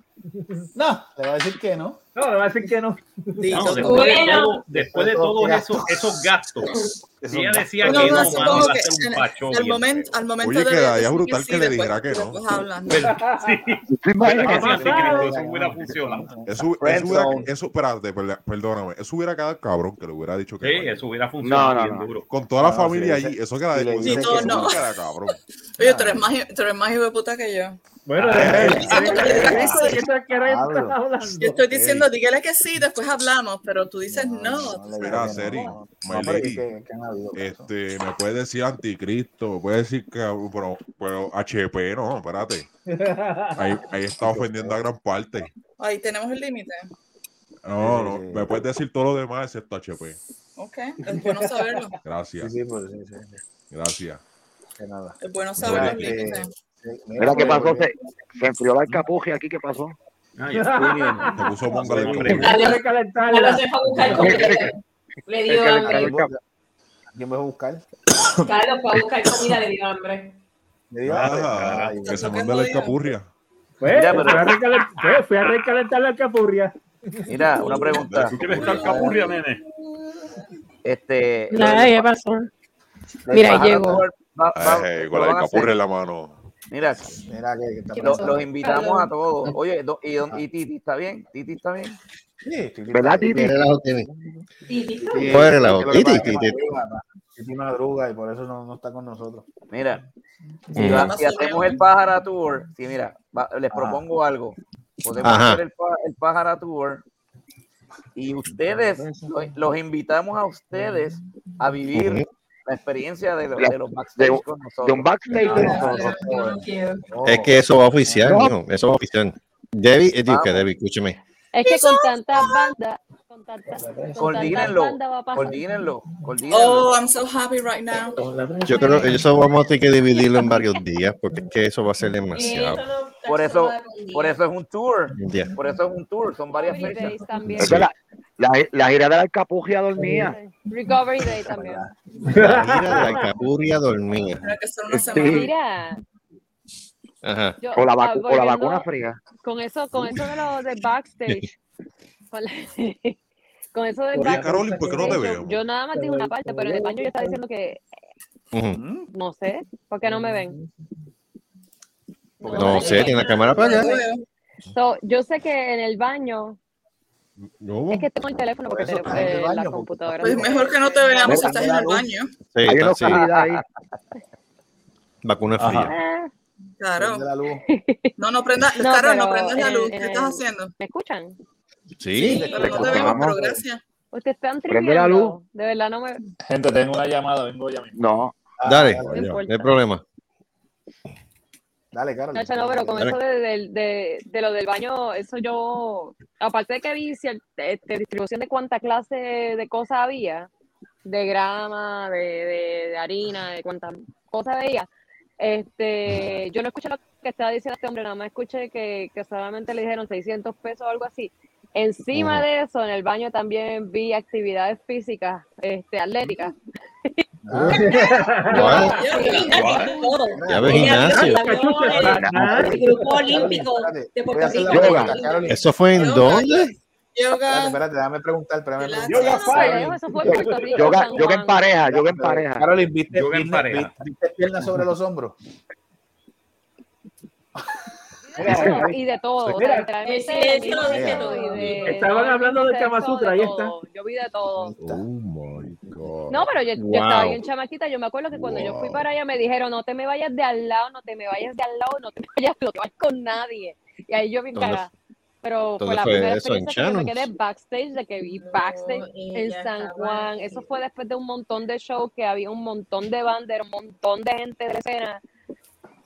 No, le va a decir que no. No, le va a decir que no. No, después de, Bueno. todo, después de todos esos, esos gastos, ella decía No, que no, no, mano, que un pacho al momento, al momento Oye, de decir brutal sí, que le dijera que no. Eso hubiera funcionado. Eso, espérate, perdóname, eso hubiera quedado cabrón que le hubiera dicho que Sí, no. eso hubiera funcionado No, no, bien no. duro. Con toda la No, familia sí, allí, eso que no. queda cabrón. Oye, tú eres más, tú eres más hijo de puta que yo. Bueno. Yo estoy diciendo, dígale que sí, después hablamos, pero tú dices no. no Mira, que Seri, no. No. Este, me puede decir anticristo, me puede decir que, pero, pero HP, no, espérate. Ahí, ahí está ofendiendo a gran parte. Ahí tenemos el límite. No, no, me puedes decir todo lo demás excepto HP. Ok, es bueno saberlo. Gracias, sí, pues, sí, sí, sí, gracias. nada. Es bueno saber Mira, los este, límites. Mira qué pues, pasó, pues, se, se enfrió la alcapugia aquí, ¿qué pasó? Ah, ya. Se puso buscar comida. Le dio le hambre. ¿Quién me va a buscar? Carlos fue a buscar comida, le dio hambre. Me dio Ah, Ay, que se Qué mande la escapurria. Pues, Mira, fui, a recalent- pues, fui a recalentar la alcapurria. Mira, una pregunta. ¿Tú quieres estar capurria, nene? Este, Nada, ¿qué pasó? Mira, llegó. Va- va- lo con la van a escapurria hacer. en la mano. Mira, Mira que, que está ¿Qué lo- los invitamos a todos. Oye, do- y, don- y Titi está bien, Titi está bien. Sí, Titi ¿Verdad, Titi? Tiene relajo, tiene. Titi, Titi, madruga, Titi madruga y por eso no, no está con nosotros. Mira, si, va- si hacemos el pájaro tour, sí, mira, va- les Ajá. propongo algo. Podemos Ajá. hacer el, el pájaro tour y ustedes, lo- los invitamos a ustedes a vivir. La experiencia de, de los backstage de- con De nosotros. un backstage de No, nosotros. no quiero. Es que eso va oficial, No. mijo, Eso va oficial. Debbie, eh, digo que. Debbie, escúchame. Es que con tantas bandas, Coordínenlo, coordínenlo. Oh, I'm so happy right now. Yo creo que eso vamos a tener que dividirlo en varios días, porque es que eso va a ser demasiado. Por eso por eso es un tour. Por eso es un tour, son varias Recovery fechas. Days también. La, la, la gira de la alcapugia dormía. Recovery Day también. La gira de la alcapuria dormía. Sí. Mira, Ajá. yo, O la, ah, o la vacuna fría. Con eso, con eso de lo de backstage. con, eso Oye. Carolyn, ¿por qué no te yo, veo? yo nada más dije una parte, pero en el baño yo estaba diciendo que no sé, ¿por qué no me ven? No sé, tiene la cámara apagada. So, yo sé que en el baño No. es que tengo el teléfono porque Por eso te- el eh, baño, la computadora. Pues mejor que no te veamos si estás en el baño. Sí, Hay está una oscuridad ahí. Vacuna Ajá. fría. Claro. Prende la luz. No, no prendas, No, Carol, no prendas la en- luz. ¿Qué en estás el- haciendo? ¿Me escuchan? Sí. Pero no te escuchamos. vemos, pero gracias. Ustedes están Prende la luz. De verdad no me. Gente, tengo una llamada, vengo ya mismo. No. Dale, No no hay problema. Dale, Carol. Chacha, no, pero con Dale. eso de, de- de- de lo del baño, eso yo, aparte de que vi cier- este, distribución de cuánta clase de cosas había, de grama, de, de- de harina, de cuántas cosas veía, este, yo no escuché lo que estaba diciendo este hombre, nada más escuché que, que solamente le dijeron 600 pesos o algo así. Encima Ujú. de eso, en el baño también vi actividades físicas, este, atléticas. What? Ya ves gimnasio. El grupo olímpico de Puerto Rico. ¿Eso fue en dónde? Yoga. Espérate, déjame preguntar. Espérame preguntar. Yoga fire. Eso fue en Puerto Rico, Yoga, yoga en pareja, yoga en pareja. Carolyn, ¿viste, Yoga en viste- pareja. viste piernas sobre los hombros? y de todo. o Mira, sea, lo de todo. de- Estaban de hablando sexo, Kama Sutra, de ahí está. Yo vi de todo. Oh my God. No, pero yo, yo Wow. estaba bien chamaquita. Yo me acuerdo que cuando yo fui para allá me dijeron: No te me vayas de al lado, no te me vayas de al lado, no te vayas, no te vayas con nadie. Y ahí yo bien ¿Dónde cagada. Pero fue la primera eso? ¿En experiencia que yo me quedé backstage, de que vi backstage en San Juan. Eso fue después de un montón de shows que había un montón de banderas, un montón de gente de escena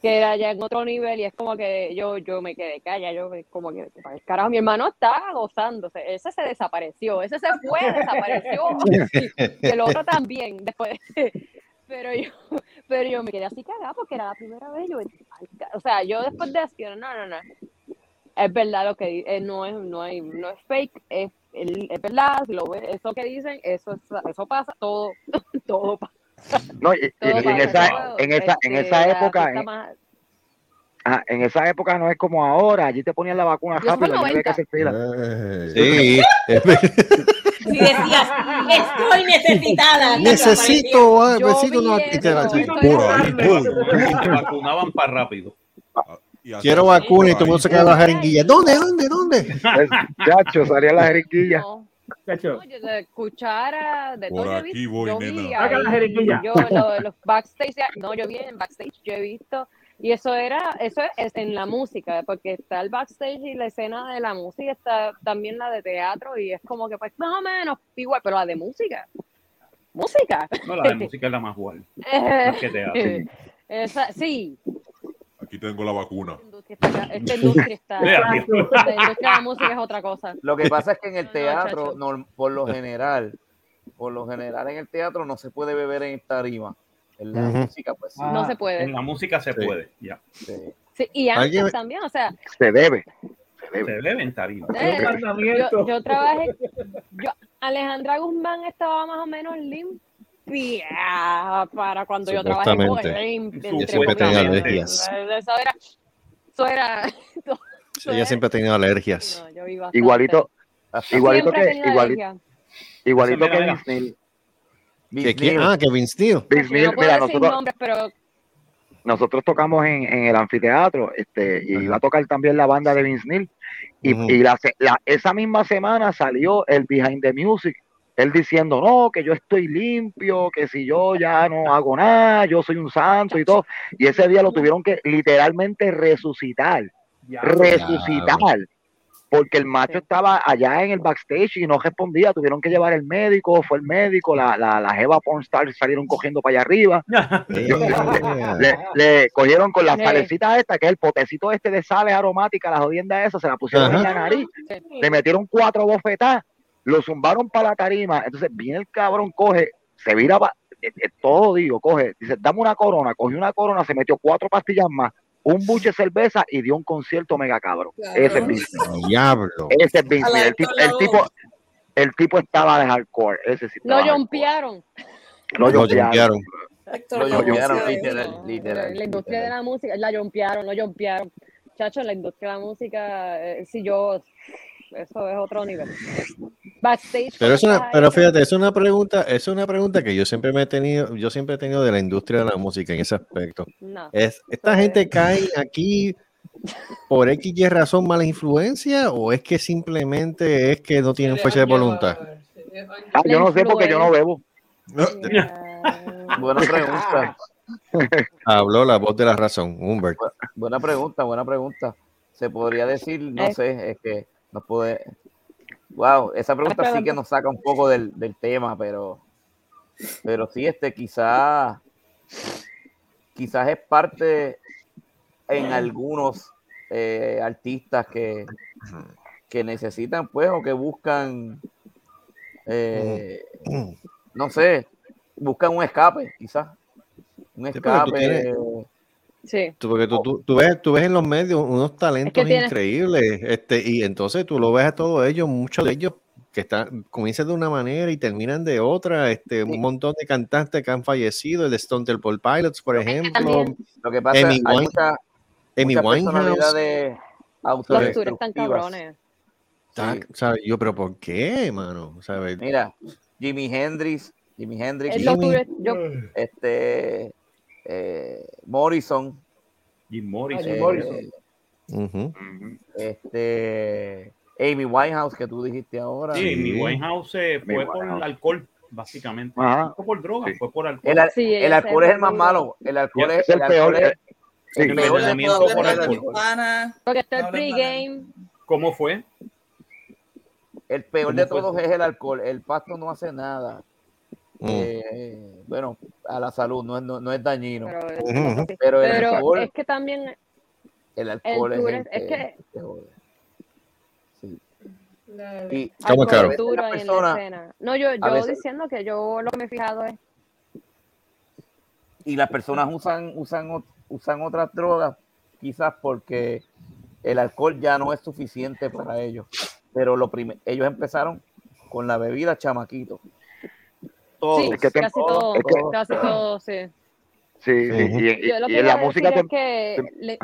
que era ya en otro nivel y es como que yo yo me quedé calla, yo como que carajo, mi hermano estaba gozándose, ese se desapareció, ese se fue, desapareció, y el otro también, después, pero yo, pero yo me quedé así cagada porque era la primera vez, yo, o sea, yo después de así, no, no, no, es verdad lo que di- eh, no es, no hay, no es fake, es, es verdad, lo eso que dicen, eso es- eso pasa, todo, todo pasa. No, y, y- y en esa, en esa, en este, esa la época, artista en, en esa época no es como ahora, allí te ponían la vacuna fue rápido, en allí había que 90. hacer fila. Sí. Si decías, estoy necesitada. Necesito, ah, Yo necesito una. vacunaban para rápido. Quiero vacuna y todo el mundo se queda en la jeringuilla. ¿Dónde, dónde, dónde? Chacho, salía la jeringuilla. No, Chacho. no, yo de cuchara, de Por todo yo aquí voy, yo vi la jeringuilla. yo lo- los backstage, no, yo vi en backstage, yo he visto, y eso era, eso es en la música, porque está el backstage y la escena de la música, está también la de teatro, y es como que pues más o menos igual, pero la de música, música. No, la de música es la más guay. Eh, Más que teatro. Esa, sí, Aquí tengo la vacuna. esta, industria está, Vea, la industria de la música es otra cosa. Lo que pasa es que en el no, teatro, por lo general, por lo general en el teatro no se puede beber en tarima. En la música, pues sí. No se puede. En la música se Sí. puede, ya. Sí. Sí, y antes también, o sea, Se debe. Se Se debe. bebe en tarima. Eh, yo, yo trabajé, yo, Alejandra Guzmán estaba más o menos limpia para cuando yo trabajé con Ella entre siempre tenía alergias. Eso era, eso era, eso Ella era- siempre ha tenido alergias. no, yo. Igualito, igualito Siempre que, igualito, alergia. igualito que Vince Neil. ¿Qué, quién? Ah, que Vince Neil. Vince Yo Neil, no puedo mira, decir nosotros, nombres, pero nosotros tocamos en, en el anfiteatro, este, y iba a tocar también la banda de Vince Neil, y, y la, la- esa misma semana salió el Behind the Music, él diciendo, no, que yo estoy limpio, que si yo ya no hago nada, yo soy un santo y todo, y ese día lo tuvieron que literalmente resucitar, resucitar, porque el macho estaba allá en el backstage y no respondía, tuvieron que llevar el médico, fue el médico, la, la, la Jeva Pornstar salieron cogiendo para allá arriba, le, le cogieron con la Sí. salecita esta, que es el potecito este de sales aromáticas, la jodienda esa, se la pusieron en la nariz, le metieron cuatro bofetadas, lo zumbaron para la tarima, entonces viene el cabrón, coge, se vira, pa- eh, eh, todo digo, coge, dice, dame una corona, cogió una corona, se metió cuatro pastillas más, un buche de cerveza y dio un concierto mega cabrón. Ese es Vince Neil. Diablo. Ese es Vince. El, tipo, el, tipo, voz. el tipo estaba de hardcore, ese sí lo jompearon. Lo. Héctor, Lo sé. literal, literal. La industria de la música, la jompearon, lo jompearon. Chacho, la industria de la música, eh, si yo, eso es otro nivel. Backstage. Pero es una, pero fíjate, es una pregunta, es una pregunta que yo siempre me he tenido, yo siempre he tenido de la industria de la música en ese aspecto. No. Es, ¿esta gente cae aquí por X y razón mala influencia o es que simplemente es que no tienen fuerza de voluntad? Ah, yo no sé porque yo no bebo. Buena pregunta. Habló la voz de la razón, Humbert. Buena pregunta, buena pregunta. Se podría decir, no Eh. sé, es que no puede. Wow, esa pregunta sí que nos saca un poco del, del tema, pero, pero sí, este, quizás, quizás es parte, en algunos eh, artistas que, que necesitan, pues, o que buscan, eh, no sé, buscan un escape, quizás. Un escape. Sí. Tú, porque tú, tú, tú ves, tú ves en los medios unos talentos increíbles, este, y entonces tú lo ves a todos ellos, muchos de ellos que están, comienzan de una manera y terminan de otra, este, un montón de cantantes que han fallecido, el de Stone Temple Pilots, por ejemplo, Lo que pasa es que hay mucha, Amy mucha Winehouse. personalidades Los tours autodestructivas. están cabrones. Está- ¿sabes? Yo, pero ¿por qué, mano? Mira, Jimi Hendrix, Jimi Hendrix, yo, este eh, Morrison, Jim Morrison. eh, Jim Morrison. Ujú. este Amy Winehouse que tú dijiste ahora. Sí, mi Winehouse eh, fue Amy por Winehouse. alcohol, básicamente. Ajá. Fue por droga, fue por alcohol. El, Sí, alcohol es el más malo. El alcohol es, Es el el peor, es sí. el por alcohol. porque está el pregame. ¿Cómo fue? El peor ¿Cómo de todos es el alcohol. El pasto no hace nada. Mm. Eh, bueno, a la salud no es, no, no es dañino. Pero, Ujú. Pero el pero alcohol, es que también el alcohol es, el es- es que-. Sí. La- Y ¿Cómo, hay Caro? cobertura A en la la persona- escena. No, yo, yo veces- diciendo que yo lo que me he fijado es y las personas usan, usan, usan otras drogas, quizás porque el alcohol ya no es suficiente para ellos. Pero lo ellos empezaron con la bebida chamaquito. Todo. sí, Es que casi todo, es que- casi todo, sí. Sí, sí. Y, y- Yo lo y que en la quiero música decir te- es que le-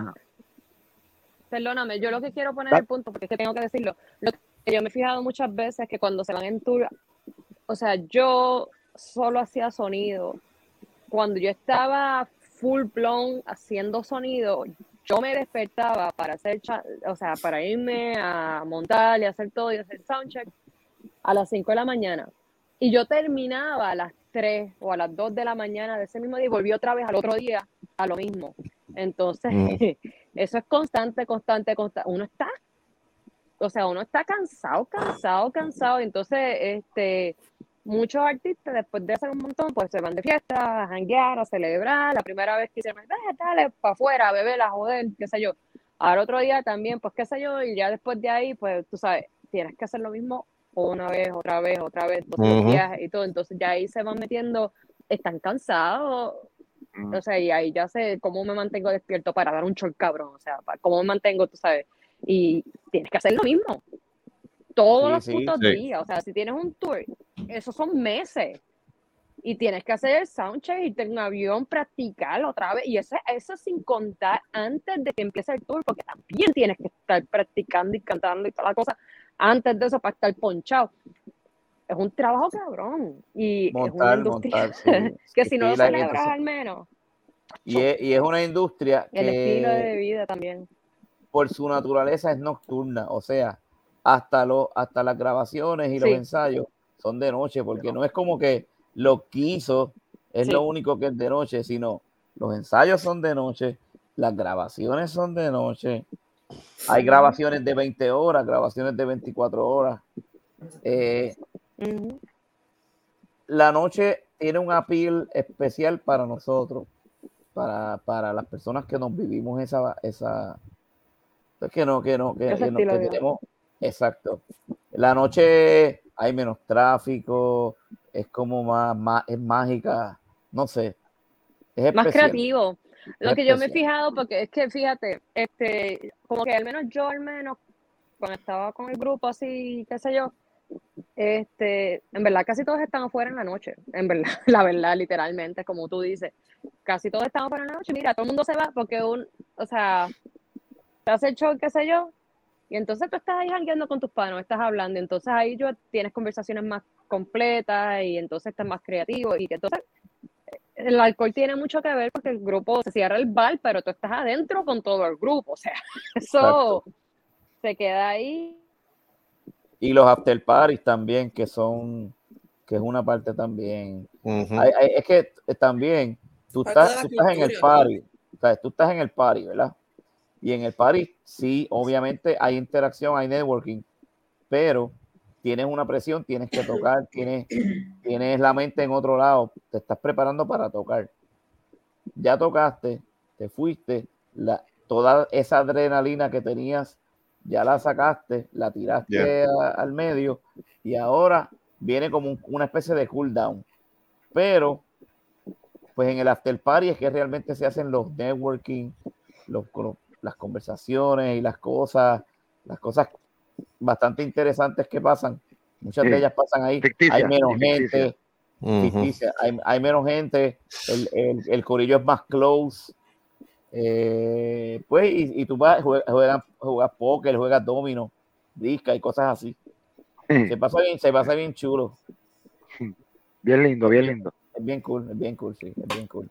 perdóname, yo lo que quiero poner el punto, porque es que tengo que decirlo, lo que yo me he fijado muchas veces que cuando se van en tour, o sea, yo solo hacía sonido. Cuando yo estaba full blown haciendo sonido, yo me despertaba para hacer, o sea, para irme a montar y hacer todo y hacer soundcheck a las 5 de la mañana. Y yo terminaba a las 3 o a las 2 de la mañana de ese mismo día y volví otra vez al otro día a lo mismo. Entonces, Mm. eso es constante, constante, constante. Uno está, o sea, uno está cansado, cansado, cansado. Entonces, este, muchos artistas después de hacer un montón, pues se van de fiesta, a janguear, a celebrar. La primera vez que hicieron, dale, dale, para afuera, a beber, a joder, qué sé yo. Al otro día también, pues qué sé yo, y ya después de ahí, pues tú sabes, tienes que hacer lo mismo una vez, otra vez, otra vez, los Ujú. viajes y todo. Entonces ya ahí se van metiendo, están cansados, o sea, y ahí ya sé cómo me mantengo despierto para dar un short cabrón, o sea, para- cómo me mantengo, tú sabes. Y tienes que hacer lo mismo. Todos Sí, los sí, putos sí. días. O sea, si tienes un tour, esos son meses. Y tienes que hacer el soundcheck, irte en un avión, practicar otra vez. Y eso, eso sin contar antes de que empiece el tour, porque también tienes que estar practicando y cantando y toda la cosa antes de eso para estar ponchado. Es un trabajo cabrón. Y es una Montar, industria montar, sí. que si no lo celebras al menos. Y es, y es una industria El estilo de que vida también. por su naturaleza es nocturna, o sea, hasta, lo, hasta las grabaciones y los Sí. ensayos son de noche, porque no es como que lo quiso, es lo único que es de noche, sino los ensayos son de noche, las grabaciones son de noche, hay grabaciones de 20 horas, grabaciones de 24 horas. Eh, la noche tiene un appeal especial para nosotros, para, para las personas que nos vivimos esa, esa, pues que no, que no, que, no- que tenemos, exacto. La noche hay menos tráfico, es como más, más es mágica, no sé, es Más creativo. Lo que yo me he fijado, porque es que fíjate, este, como que al menos yo al menos, cuando estaba con el grupo así, qué sé yo, este, en verdad casi todos están afuera en la noche, en verdad, la verdad, literalmente, como tú dices, casi todos están afuera en la noche, mira, todo el mundo se va porque un, o sea, te hace el show, qué sé yo, y entonces tú estás ahí jangueando con tus panos, estás hablando, entonces ahí yo tienes conversaciones más completas y entonces estás más creativo y que entonces el alcohol tiene mucho que ver porque el grupo se cierra el bar, pero tú estás adentro con todo el grupo, o sea, eso se queda ahí. Y los after parties también, que son, que es una parte también. Ujú. Hay- hay- es que eh, también tú estás, la tú estás en el party, o sea, tú estás en el party, ¿verdad? Y en el party, sí, obviamente hay interacción, hay networking, pero tienes una presión, tienes que tocar, tienes, tienes la mente en otro lado, te estás preparando para tocar. Ya tocaste, te fuiste, la, toda esa adrenalina que tenías, ya la sacaste, la tiraste Yeah. a- al medio y ahora viene como un- una especie de cooldown. Pero, pues en el after party es que realmente se hacen los networking, los, los- las conversaciones y las cosas, las cosas bastante interesantes que pasan. Muchas Sí. de ellas pasan ahí. Ficticia, hay menos ficticia. gente, ficticia, hay, hay menos gente, el, el, el corillo es más close. eh, pues, y, y tú vas, juegas, juegas, juegas póker, juegas domino, disca y cosas así. Se pasa bien, se pasa bien chulo. Bien lindo, bien lindo. Es bien cool, es bien cool, sí, es bien cool.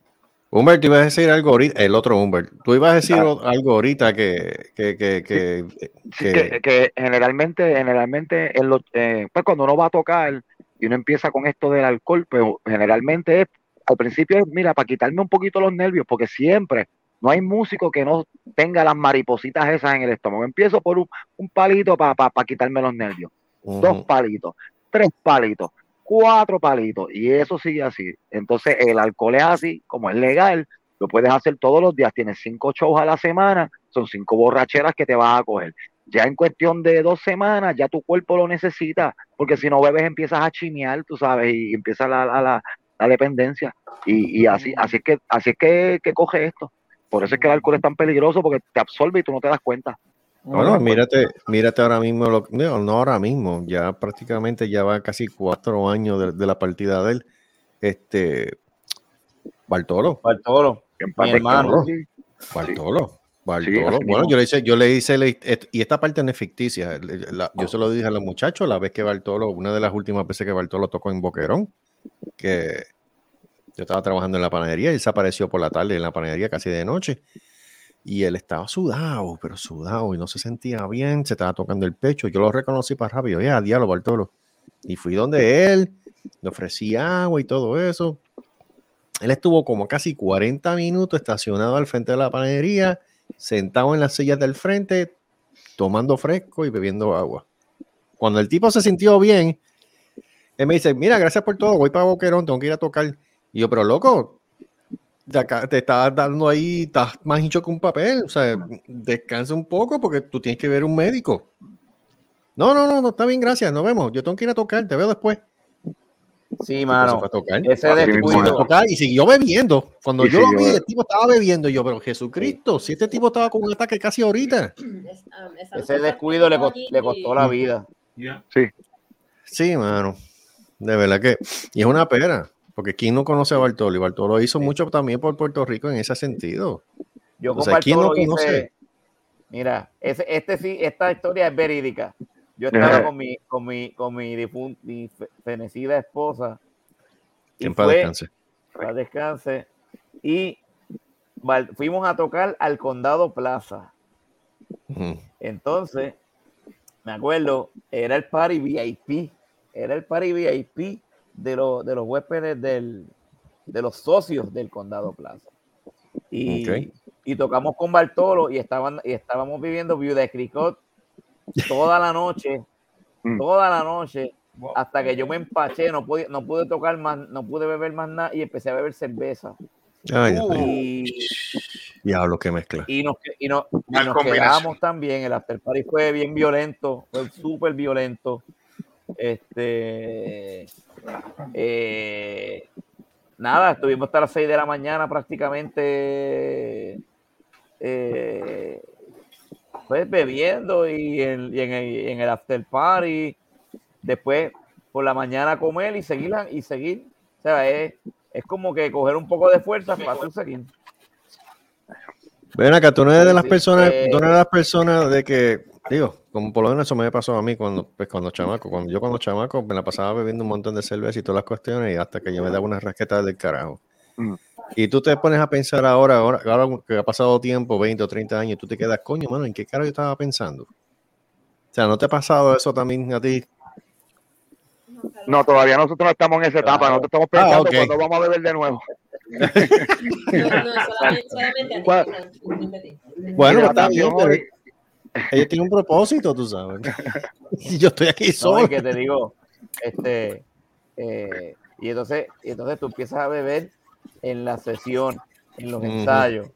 Humbert, tú ibas a decir algo ahorita, el otro Humbert, tú ibas a decir o- algo ahorita que, que, que, que, Sí, que- generalmente, generalmente en los, eh, pues cuando uno va a tocar y uno empieza con esto del alcohol, pues generalmente es, al principio es, mira, para quitarme un poquito los nervios, porque siempre no hay músico que no tenga las maripositas esas en el estómago. Empiezo por un, un palito para quitarme los nervios, dos palitos, tres palitos, cuatro palitos, y eso sigue así. Entonces el alcohol es así, como es legal, lo puedes hacer todos los días, tienes cinco shows a la semana, son cinco borracheras que te vas a coger. Ya en cuestión de dos semanas, ya tu cuerpo lo necesita, porque si no bebes empiezas a chinear, tú sabes, y empieza la, la, la- dependencia. Y, y así, así es que, así es que, que coge esto. Por eso es que el alcohol es tan peligroso, porque te absorbe y tú no te das cuenta. Bueno, mírate, mírate ahora mismo, lo, no, no ahora mismo, ya prácticamente ya va casi cuatro años de, de la partida de él. Este, Bartolo. Bartolo, mi hermano. Bartolo. Bartolo. Sí, bueno, yo le hice, yo le hice, et- y esta parte no es ficticia. le- la- yo se lo dije a los muchachos la vez que Bartolo, una de las últimas veces que Bartolo tocó en Boquerón, que yo estaba trabajando en la panadería y él se apareció por la tarde en la panadería casi de noche. Y él estaba sudado, pero sudado y no se sentía bien, se estaba tocando el pecho. Yo lo reconocí para rápido, ya, diablo, Bartolo. Y fui donde él, le ofrecí agua y todo eso. Él estuvo como casi 40 minutos estacionado al frente de la panadería, sentado en las sillas del frente, tomando fresco y bebiendo agua. Cuando el tipo se sintió bien, él me dice, mira, gracias por todo, voy para Boquerón, tengo que ir a tocar. Y yo, pero loco, acá te estás dando ahí, estás más hincho que un papel, o sea, descansa un poco porque tú tienes que ver un médico. No, no, no, no, está bien, gracias, nos vemos. Yo tengo que ir a tocar, te veo después. Sí, mano. fue a tocar. Ese Se fue a descuido. tocar y siguió bebiendo. Cuando Y yo lo vi, el tipo estaba bebiendo. Y yo, pero Jesucristo, si este tipo estaba con un ataque casi ahorita. Ese descuido le, costó, le costó la vida. Sí. Sí, mano. De verdad que. Y es una pena. Porque ¿quién no conoce a Bartolo? Y Bartolo hizo mucho también por Puerto Rico en ese sentido. Yo O con sea, ¿quién no conoce? hice- Mira, ese, este sí, esta historia es verídica. Yo estaba con mi, con mi, con mi, difun- mi fe- fenecida esposa. Y en paz fue- descanse. paz descanse. Y fuimos a tocar al Condado Plaza. Entonces, me acuerdo, era el party VIP. Era el party VIP de, los de los huéspedes del, de los socios del Condado Plaza. Y, Ok. y tocamos con Bartolo y, estaban, y estábamos viviendo View de Cricot toda la noche, toda la noche, hasta que yo me empaché, no pude, no pude tocar más, no pude beber más nada y empecé a beber cerveza. Ay. Y, Diablo, que mezcla. y nos, y nos, y nos quedamos también. El after party fue bien violento, fue súper violento. Este, eh, nada, estuvimos hasta las 6 de la mañana prácticamente, eh, pues bebiendo y en, y en el, y en el after party. Después por la mañana comer y seguir, y seguir. O sea, es, es como que coger un poco de fuerza para tú seguir. Ven acá, tú no eres de las Sí, personas, tú no eres de las personas de que, digo, como por lo menos eso me pasó a mí cuando, pues cuando chamaco, cuando yo cuando chamaco me la pasaba bebiendo un montón de cerveza y todas las cuestiones y hasta que yo me daba una rasqueta del carajo. Mm. Y tú te pones a pensar ahora, ahora, ahora que ha pasado tiempo, 20 o 30 años, y tú te quedas, coño, mano, ¿en qué carajo yo estaba pensando? O sea, ¿no te ha pasado eso también a ti? No, todavía nosotros no estamos en esa etapa, nosotros estamos pensando Ah, cuando vamos a beber de nuevo. Bueno, hoy- ella tiene un propósito, tú sabes. Y yo estoy aquí No, solo. es que te digo, este, eh, y entonces, y entonces tú empiezas a beber en la sesión, en los ensayos.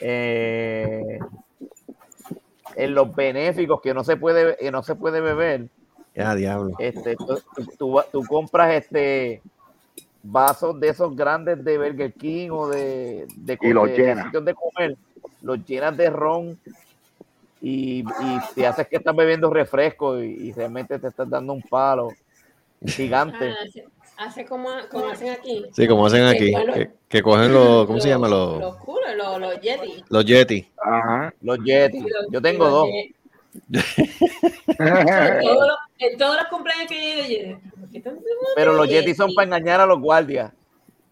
eh, en los benéficos que no se puede, que no se puede beber, Ya, diablo. este, tú, tú- compras este vasos de esos grandes de Burger King o de, de, Y los de- llenas. de comer, los llenas de ron y, y te haces que estás bebiendo refresco y, y realmente te estás dando un palo gigante. Ah, hace, hace como, como hacen aquí. Sí, como hacen aquí, que, que cogen los, ¿cómo se llama? Los Los, culos, los, los Yeti. los Yeti. Ajá. Los Yeti. Yo tengo Los dos. En todos los- en todos los cumpleaños que ¿qué tanto Pero los Yeti? Son para engañar a los guardias.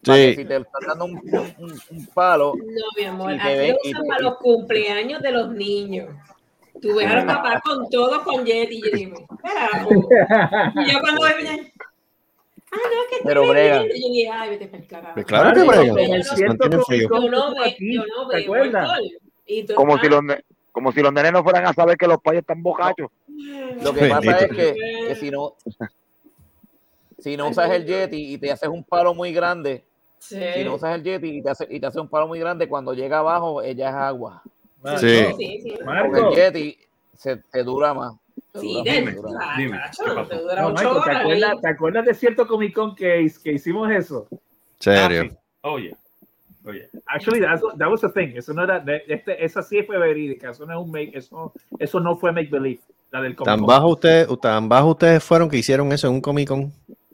Sí. si te están dando un, un- un palo, No, mi amor, aquí ven- lo usan para los cumpleaños de los niños. Tú ves a los papás con todo con Yeti y yo digo, carajo. Y yo cuando ah, no, es que estoy Pero. Y yo dije, ay, vete para el carajo. Pues claro que yo no- no Como si los como si los nenes no fueran a saber que los payos están bocachos. lo que pasa es que, que si no si no usas el Yeti y te haces un palo muy grande, sí. si no usas el Yeti y te hace, y te hace un palo muy grande, cuando llega abajo, ella es agua. Sí. Sí, sí. Marco, el Yeti se te dura más. Te Sí, dura dura más. Dime, macho, ¿qué pasó? te dura no, ocho Marco, ¿te acuerdas, ahí. ¿te acuerdas de cierto Comic Con que, que hicimos eso? Serio. Ah, sí. Oye, oye. Actually, that's, that was the thing. Eso no era, de- este, esa sí fue verídica. Eso no es un make, eso, eso no fue make believe. La del Comic Tan Con. bajo ustedes, tan bajo ustedes fueron que hicieron eso en un Comic Con.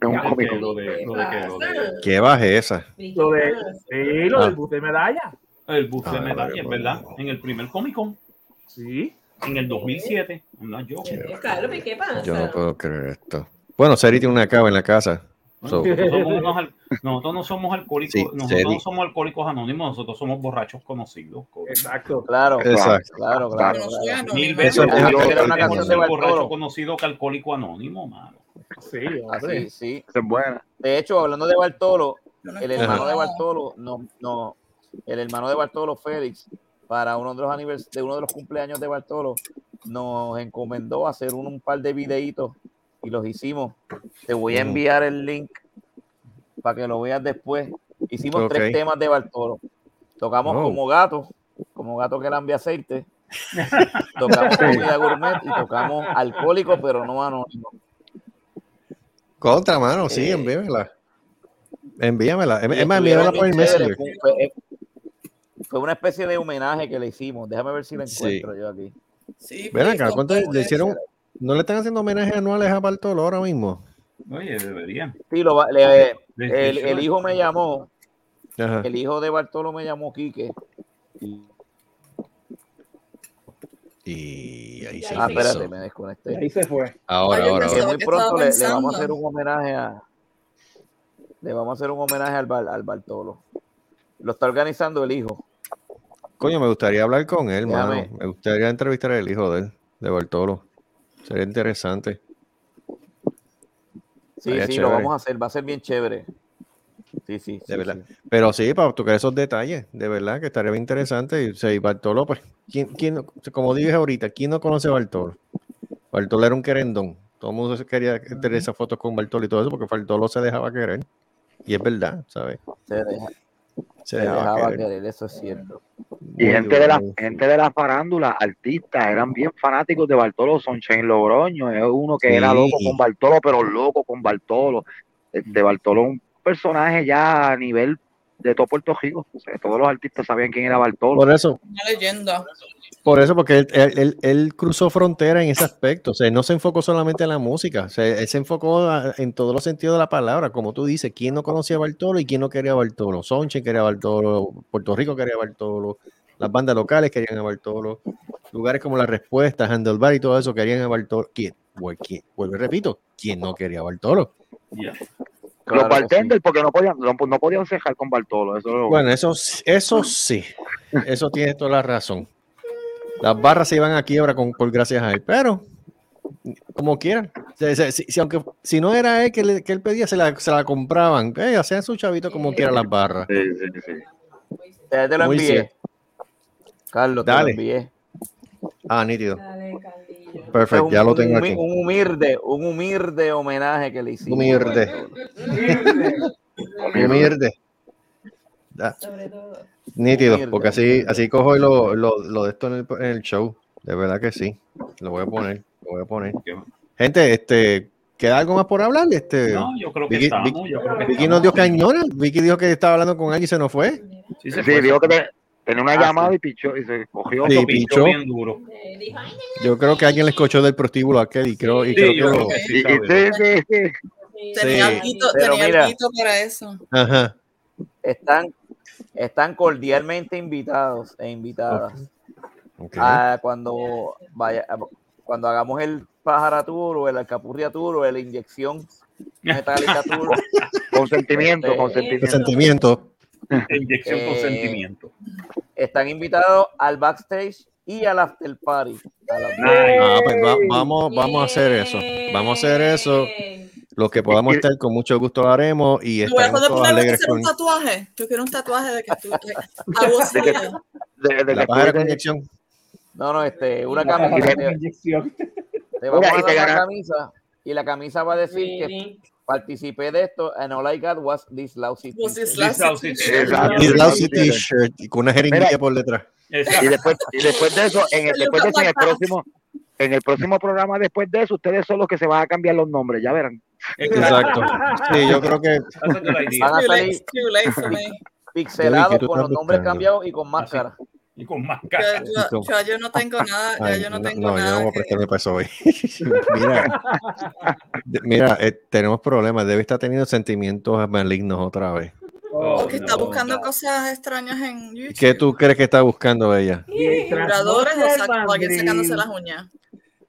Un Comic Lo Con. de, lo de, que- lo de- Qué bajeza. Lo de, sí, lo Ah. del bus de medalla. El bus de Ah, medallas, vale, ¿verdad? En el primer Comic Con, Sí. en el 2007. No, yo. Eh, Carlos, ¿y ¿qué pasa? Yo no puedo creer esto. Bueno, Seri tiene una cava en la casa. So, Nosotros, no somos alcohólicos, Sí, nosotros serio. no somos alcohólicos anónimos, nosotros somos borrachos conocidos. Exacto. Claro, Exacto. claro, claro. Mil veces Eso es una canción de borracho conocido que alcohólico anónimo, mano. Sí, Así, hombre. sí. Es buena. De hecho, hablando de Bartolo, el hermano de. Bartolo, no, no, el hermano de Bartolo, Félix, para uno de los anivers de uno de los cumpleaños de Bartolo, nos encomendó hacer un, un par de videitos y los hicimos. Te voy a enviar el link para que lo veas después. Hicimos tres temas de Bartolo. Tocamos Oh. como gato, como gato que lambia aceite. tocamos comida gourmet y tocamos alcohólico, pero no anónimo. contra, mano, sí, Eh, envíamela. Envíamela. Es más, envíamela por el. Messenger. Fue, fue- fue una especie de homenaje que le hicimos. Déjame ver si lo Sí. encuentro yo aquí. Sí, Ven acá, ¿cuánto le hicieron? ¿No le están haciendo homenajes anuales a Bartolo ahora mismo? Oye, deberían. Sí, lo le- De- el, el hijo me llamó, Ajá. el hijo de Bartolo me llamó Quique. Y- Y ahí se ah, hice espérate, me Y desconecté. ahí se fue. Ahora, ahora, ahora. muy pronto le, vamos a hacer un homenaje a. Le vamos a hacer un homenaje al, al Bartolo. Lo está organizando el hijo. Coño, me gustaría hablar con él, mano. Me gustaría entrevistar al hijo de él, de Bartolo. Sería interesante. Sí, sí, chévere. lo vamos a hacer. Va a ser bien chévere. Sí, sí. sí, De verdad. sí. Pero sí, para tocar esos detalles, de verdad que estaría bien interesante. Y, o sea, y Bartolo, pues, ¿quién, quién, como dije ahorita, ¿quién no conoce a Bartolo? Bartolo era un querendón. Todo el mundo se quería tener esas fotos con Bartolo y todo eso porque Bartolo se dejaba querer. Y es verdad, ¿sabes? Se, deja- Se, se dejaba, dejaba querer. querer, eso es cierto. Y Muy gente de la gente de la farándula, artistas, eran bien fanáticos de Bartolo. Sunshine Logroño es uno que era loco con Bartolo, pero loco con Bartolo. De Bartolo un personaje ya a nivel de todo Puerto Rico. O sea, todos los artistas sabían quién era Bartolo. Por eso, Una leyenda. Por eso, porque él, él- él- él cruzó frontera en ese aspecto. O sea, él no se enfocó solamente en la música. O sea, él se enfocó a- en todos los sentidos de la palabra. Como tú dices, ¿quién no conocía a Bartolo y quién no quería a Bartolo? Sonche quería a Bartolo, Puerto Rico quería a Bartolo, las bandas locales querían a Bartolo, lugares como La Respuesta, Handlebar y todo eso querían a Bartolo. ¿Quién? Vuel- quién? Vuelvo y repito, ¿quién no quería a Bartolo? Los bartenders, porque no podían, no, no podían cejar con Bartolo. Eso es lo- Bueno, eso, sí- eso sí, eso tiene toda la razón. Las barras se iban a quiebra con, por gracias a él, pero como quieran. Si, si- si- si aunque, si no era él que, le- que él pedía, se la, se la compraban. Eh, hacían su chavito como quiera las barras. Sí, sí, sí. Te lo Muy envié. Carlos, te lo Dale. envié. Ah, nítido. Perfecto, ya lo tengo aquí. Un humilde, un humilde homenaje que le hicimos. Humilde. Humilde. Ah, Nítido, porque así, así cojo y lo, lo, lo de esto en el, en el show. De verdad que sí. Lo voy a poner, lo voy a poner. Gente, este, ¿queda algo más por hablar? Este, No, yo creo que Vicky, estamos, Vicky- yo creo que Vicky estamos. nos dio cañones. Vicky dijo que estaba hablando con alguien y se nos fue. Sí, Sí, dijo que te- tenía una llamada y pichó y se cogió. Sí, pichó. pinchó bien duro. Yo creo que alguien le escuchó del prostíbulo a aquel y creo, y Sí, creo que lo- sí, sí, sí, sí. Tenía Sí. alguito para eso. Ajá. Están, están cordialmente invitados e invitadas Ok. a cuando vaya, a- cuando hagamos el pájara tour o el alcapurria tour o la inyección metálica tour. Consentimiento, Este, consentimiento. Inyección con Eh, sentimiento. Están invitados al backstage y al after party. A las- Ah, pues va- vamos, vamos a hacer eso. Vamos a hacer eso. Los que podamos estar, con mucho gusto lo haremos y Te voy a estaremos poder todos alegres con un tatuaje. Yo quiero un tatuaje de que tú. de- a vos De que-. De, de la que tú con inyección. No, no, este, una camisa. Te, te vamos Mira, a dar la camisa y la camisa va a decir que participé de esto and all I got was this lousy t-shirt. This lousy lousy t-shirt. Exacto. Y con una jeringuilla por detrás. Y después, y después de eso, en el, You después de eso, en el próximo, en el próximo programa después de eso, ustedes son los que se van a cambiar los nombres, ya verán. Exacto. Sí, yo creo que That's a good idea. Van a salir pixelados con los nombres cambiados y con máscara. Y con más Yo, cara. yo, yo, yo no tengo nada, ya Ay, yo no no, tengo no, yo nada. no voy a que- eso hoy. mira, de- mira eh, tenemos problemas. Debe estar teniendo sentimientos malignos otra vez. Oh, Porque está no, buscando no. cosas extrañas en YouTube. ¿Qué tú crees que está buscando ella? Vibradores o, Mientras sac- no o alguien sea secándose las uñas.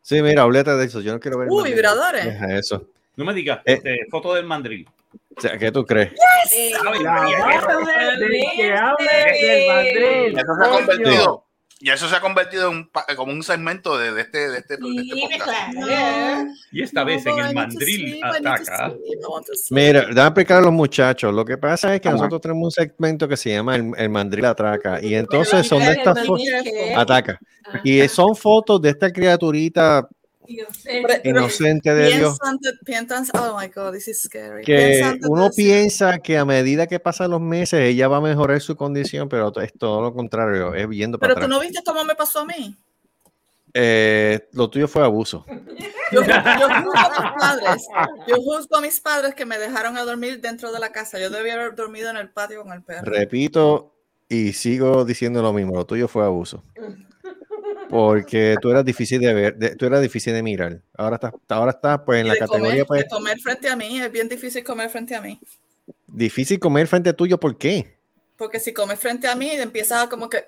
Sí, mira, olvídate de eso. Yo no quiero ver. Uh, vibradores. Deja eso. No me digas, Eh. este, foto del mandril. O sea, ¿qué tú crees? Madrid. Eso se ha convertido, y eso se ha convertido en un, como un segmento de, de este, de este, de este podcast. Y esta vez en el mandril ataca. Mira, déjame explicar a los muchachos. Lo que pasa es que nosotros tenemos un segmento que se llama el, el mandril atraca. Y entonces son de estas fotos. Ataca. Y son fotos de esta criaturita inocente de Dios. Oh my god, this is scary. Que uno piensa que a medida que pasan los meses ella va a mejorar su condición, pero es todo lo contrario, es viendo para Pero tú no viste cómo me pasó a mí. Eh, lo tuyo fue abuso. Yo, yo juzgo a mis padres. Yo juzgo a mis padres que me dejaron a dormir dentro de la casa. Yo debía haber dormido en el patio con el perro. Repito y sigo diciendo lo mismo, lo tuyo fue abuso. Porque tú eras difícil de ver, de- tú eras difícil de mirar. Ahora estás, ahora estás pues en la categoría comer, pues, de comer frente a mí. Es bien difícil comer frente a mí. difícil comer frente tuyo, ¿por qué? Porque si comes frente a mí, empiezas a como que.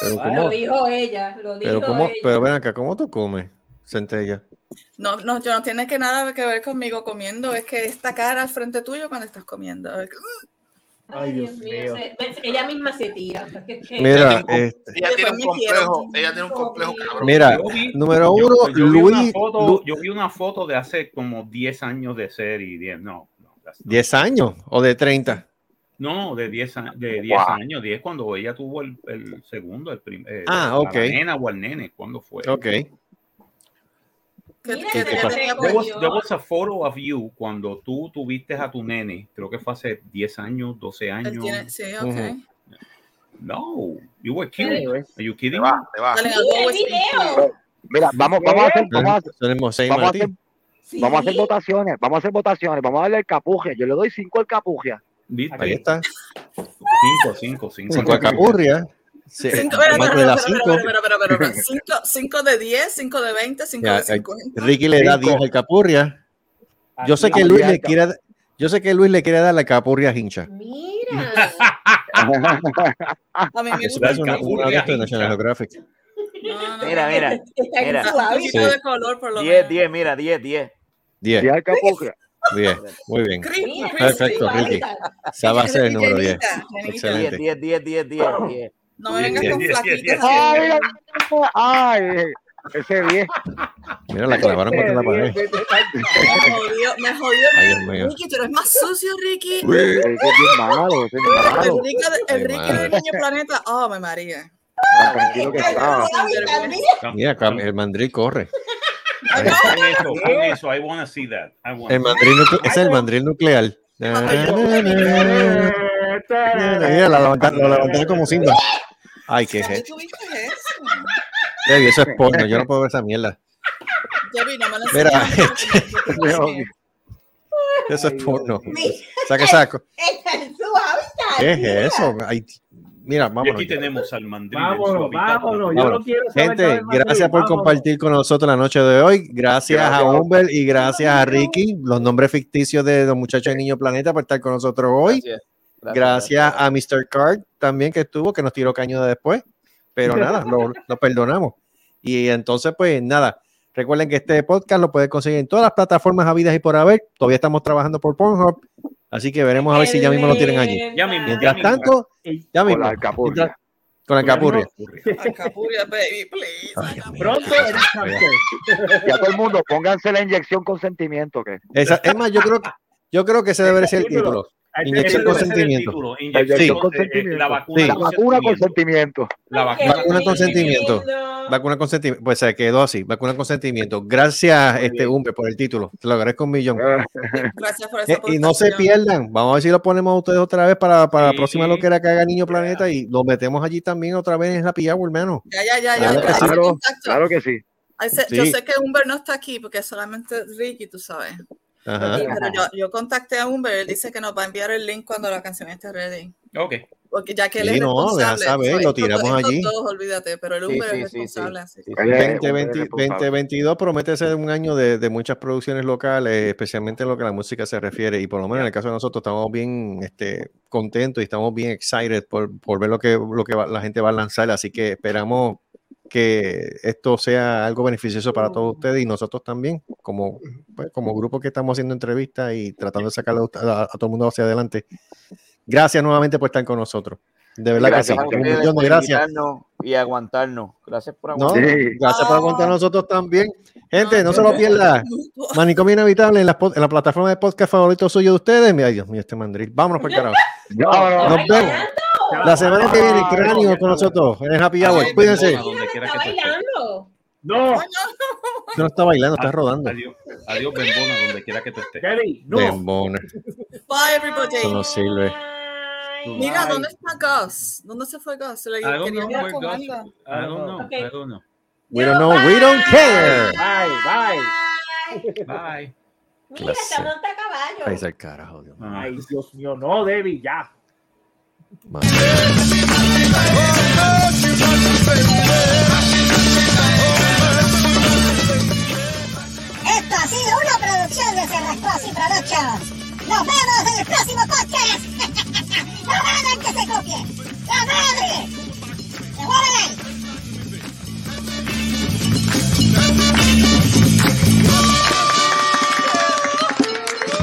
Pero Lo cómo, dijo ella, lo dijo pero cómo, ella. pero ven acá, ¿cómo tú comes, Centella? No, no, yo no tiene que nada que ver conmigo comiendo. Es que esta cara al frente tuyo cuando estás comiendo. Es que, Ay, Dios mío. mío. se- ella misma se tira. Mira, este, Ella tiene un complejo, ella tiene un complejo cabrón. Mira, Yo vi- número yo- uno, yo vi una Luis, foto- Lu- yo vi una foto de hace como 10 años de serie. 10, no, no, that's not- 10 años o de 30. no, de 10, a- de 10 Wow. años, 10 cuando ella tuvo el, el segundo, el primer. Ah, ok. La nena o el nene, ¿cuándo fue? Ok. Que, Mira, que- se que le tenía There was, there was a photo of you cuando tú tuviste a tu nene, creo que fue hace 10 años, 12 Él años. tiene- sí, ok. Ujú. No, you were cute. Anyway. Are you kidding Te va, te va. Dale, Mira vamos, vamos a hacer, vamos a hacer, Tenemos seis vamos a hacer, vamos a hacer votaciones, vamos a hacer votaciones, vamos a darle el capugia. Yo le doy cinco al capugia. Ahí está. 5, 5, 5. Cinco alcapurria. Sí, Cinco, de espera, las espera, cinco. Cinco- de 10, 5 de 20, 5 Ya, de eh, 50. Ricky le da 10 al capurria. Yo sé que Luis le quiere, yo sé que Luis le quiere dar la capurria hincha. Mira. A mí me gusta es una, una de National Geographic. No, no, Mira, mira, Está mira. Sí. de color por lo 10, menos. 10, mira, 10, 10. 10. 10 al capugia. 10. Muy bien. Perfecto, Ricky. Esa va a ser el número 10. Llenita, llenita. 10, Excelente. 10, 10, 10, 10, 10. No me vengas con diez, Ay, ay, ese 10. Mira, la clavaron contra la pared. Me jodió, me jodió. Ay, Dios mío. Ricky, tú eres más sucio, Ricky. Ese es bien malo, es El malo. Ricky, de- el Ricky del Niño Planeta. Oh, me María. Tan tranquilo que estaba. Mira, cam- el mandril corre. Eso. I want to see that. El mandril es el mandril nuclear. Mira, la levantaron, lo levantaron como Simba. Ay, qué ¿Dónde je- tuviste eso? Debbie, eso es porno. Yo no puedo ver esa mierda. Debbie, no me lo Mira, eso es porno. Saca, saco. Está en su hábitat. ¿Qué es eso? Ay, mira, Y vámonos. aquí tenemos al mandril. Vámonos, vámonos. Yo Vámonos. no quiero saber Gente, gracias por vámonos. compartir con nosotros la noche de hoy. Gracias, a Gracias. Humber y gracias a Ricky, los nombres ficticios de los muchachos de Niño Planeta, por estar con nosotros hoy. Gracias. Gracias, a Mr. Card también que estuvo, que nos tiró caño de después. Pero nada, lo, lo perdonamos. Y entonces, pues nada. Recuerden que este podcast lo pueden conseguir en todas las plataformas habidas y por haber. Todavía estamos trabajando por Pornhub. Así que veremos a ver si ya mismo lo tienen allí. Ya mismo. Mientras ya mismo. tanto, ya Con mismo. la alcapurria. Mientras- Con la capurria. Alcapurria, baby, please. Pronto en el camper. Y a todo el mundo, pónganse la inyección con sentimiento. que Esa- es más, yo creo que yo creo que ese debe ser el título. Inyección con sentimiento. Inyección Sí. con sentimiento. La vacuna Sí. La vacuna con sentimiento. sentimiento. La vacuna. Vacuna con sentimiento. Vacuna con sentimiento. Pues se quedó así. Vacuna con sentimiento. Gracias, este Humbe, por el título. Te lo agradezco un millón. Gracias por esa Eh, y no se pierdan. Vamos a ver si lo ponemos a ustedes otra vez para, para la Sí. próxima lo que era que haga Niño Planeta y lo metemos allí también otra vez en la Hour, hermano. Ya, ya, ya, ya. Claro ya, que sí. Claro, claro que sí. Yo Sí. sé que Humber no está aquí porque es solamente Ricky, tú sabes. Ajá. Pero yo, yo contacté a Humber, él dice que nos va a enviar el link cuando la canción esté ready. Ok. Porque ya que él Sí, es no, deja responsable. saber, so, lo tiramos estos allí. olvídate, pero el Humber sí, es sí, responsable. sí. así. Sí, Él es- 2020 él es responsable. 2022 promete ser un año de, de muchas producciones locales, especialmente en lo que a la música se refiere. Y por lo menos en el caso de nosotros estamos bien este, contentos y estamos bien excited por, por ver lo que, lo que va- la gente va a lanzar. Así que esperamos que esto sea algo beneficioso para todos ustedes y nosotros también, como, pues, como grupo que estamos haciendo entrevistas y tratando de sacarle a, a- a todo el mundo hacia adelante. Gracias nuevamente por estar con nosotros. De verdad Gracias que sí. Un millón de por gracias. y aguantarnos. Gracias por No, aguantarnos. Sí. gracias por aguantar a nosotros también. Gente, no se lo pierda. Manicomio Inevitable en la, en la plataforma de podcast favorito suyo de ustedes. Mira, Dios mío, este mandril. Vámonos por el carajo. No, no, Nos vemos. La semana que viene, cráneo con nosotros en el Happy Hour. Cuídense. Está bailando. No, No está bailando, está rodando. Adiós, adiós, Bembona, donde quiera que tú estés. Debbie, no. Bembona. Bye, everybody. Eso no sirve. Mira, ¿dónde está Gus? ¿Dónde se fue Gus? Se le quería hablar con Gus-. I don't know. Okay. I don't know. We don't know, we don't care. Bye, bye. Bye. Mira, Clase. está monta a caballo. Esto ha sido una producción de Cerrascos y Productions. Nos vemos en el próximo podcast. no hagan que se copie. La madre. Se mueven ahí.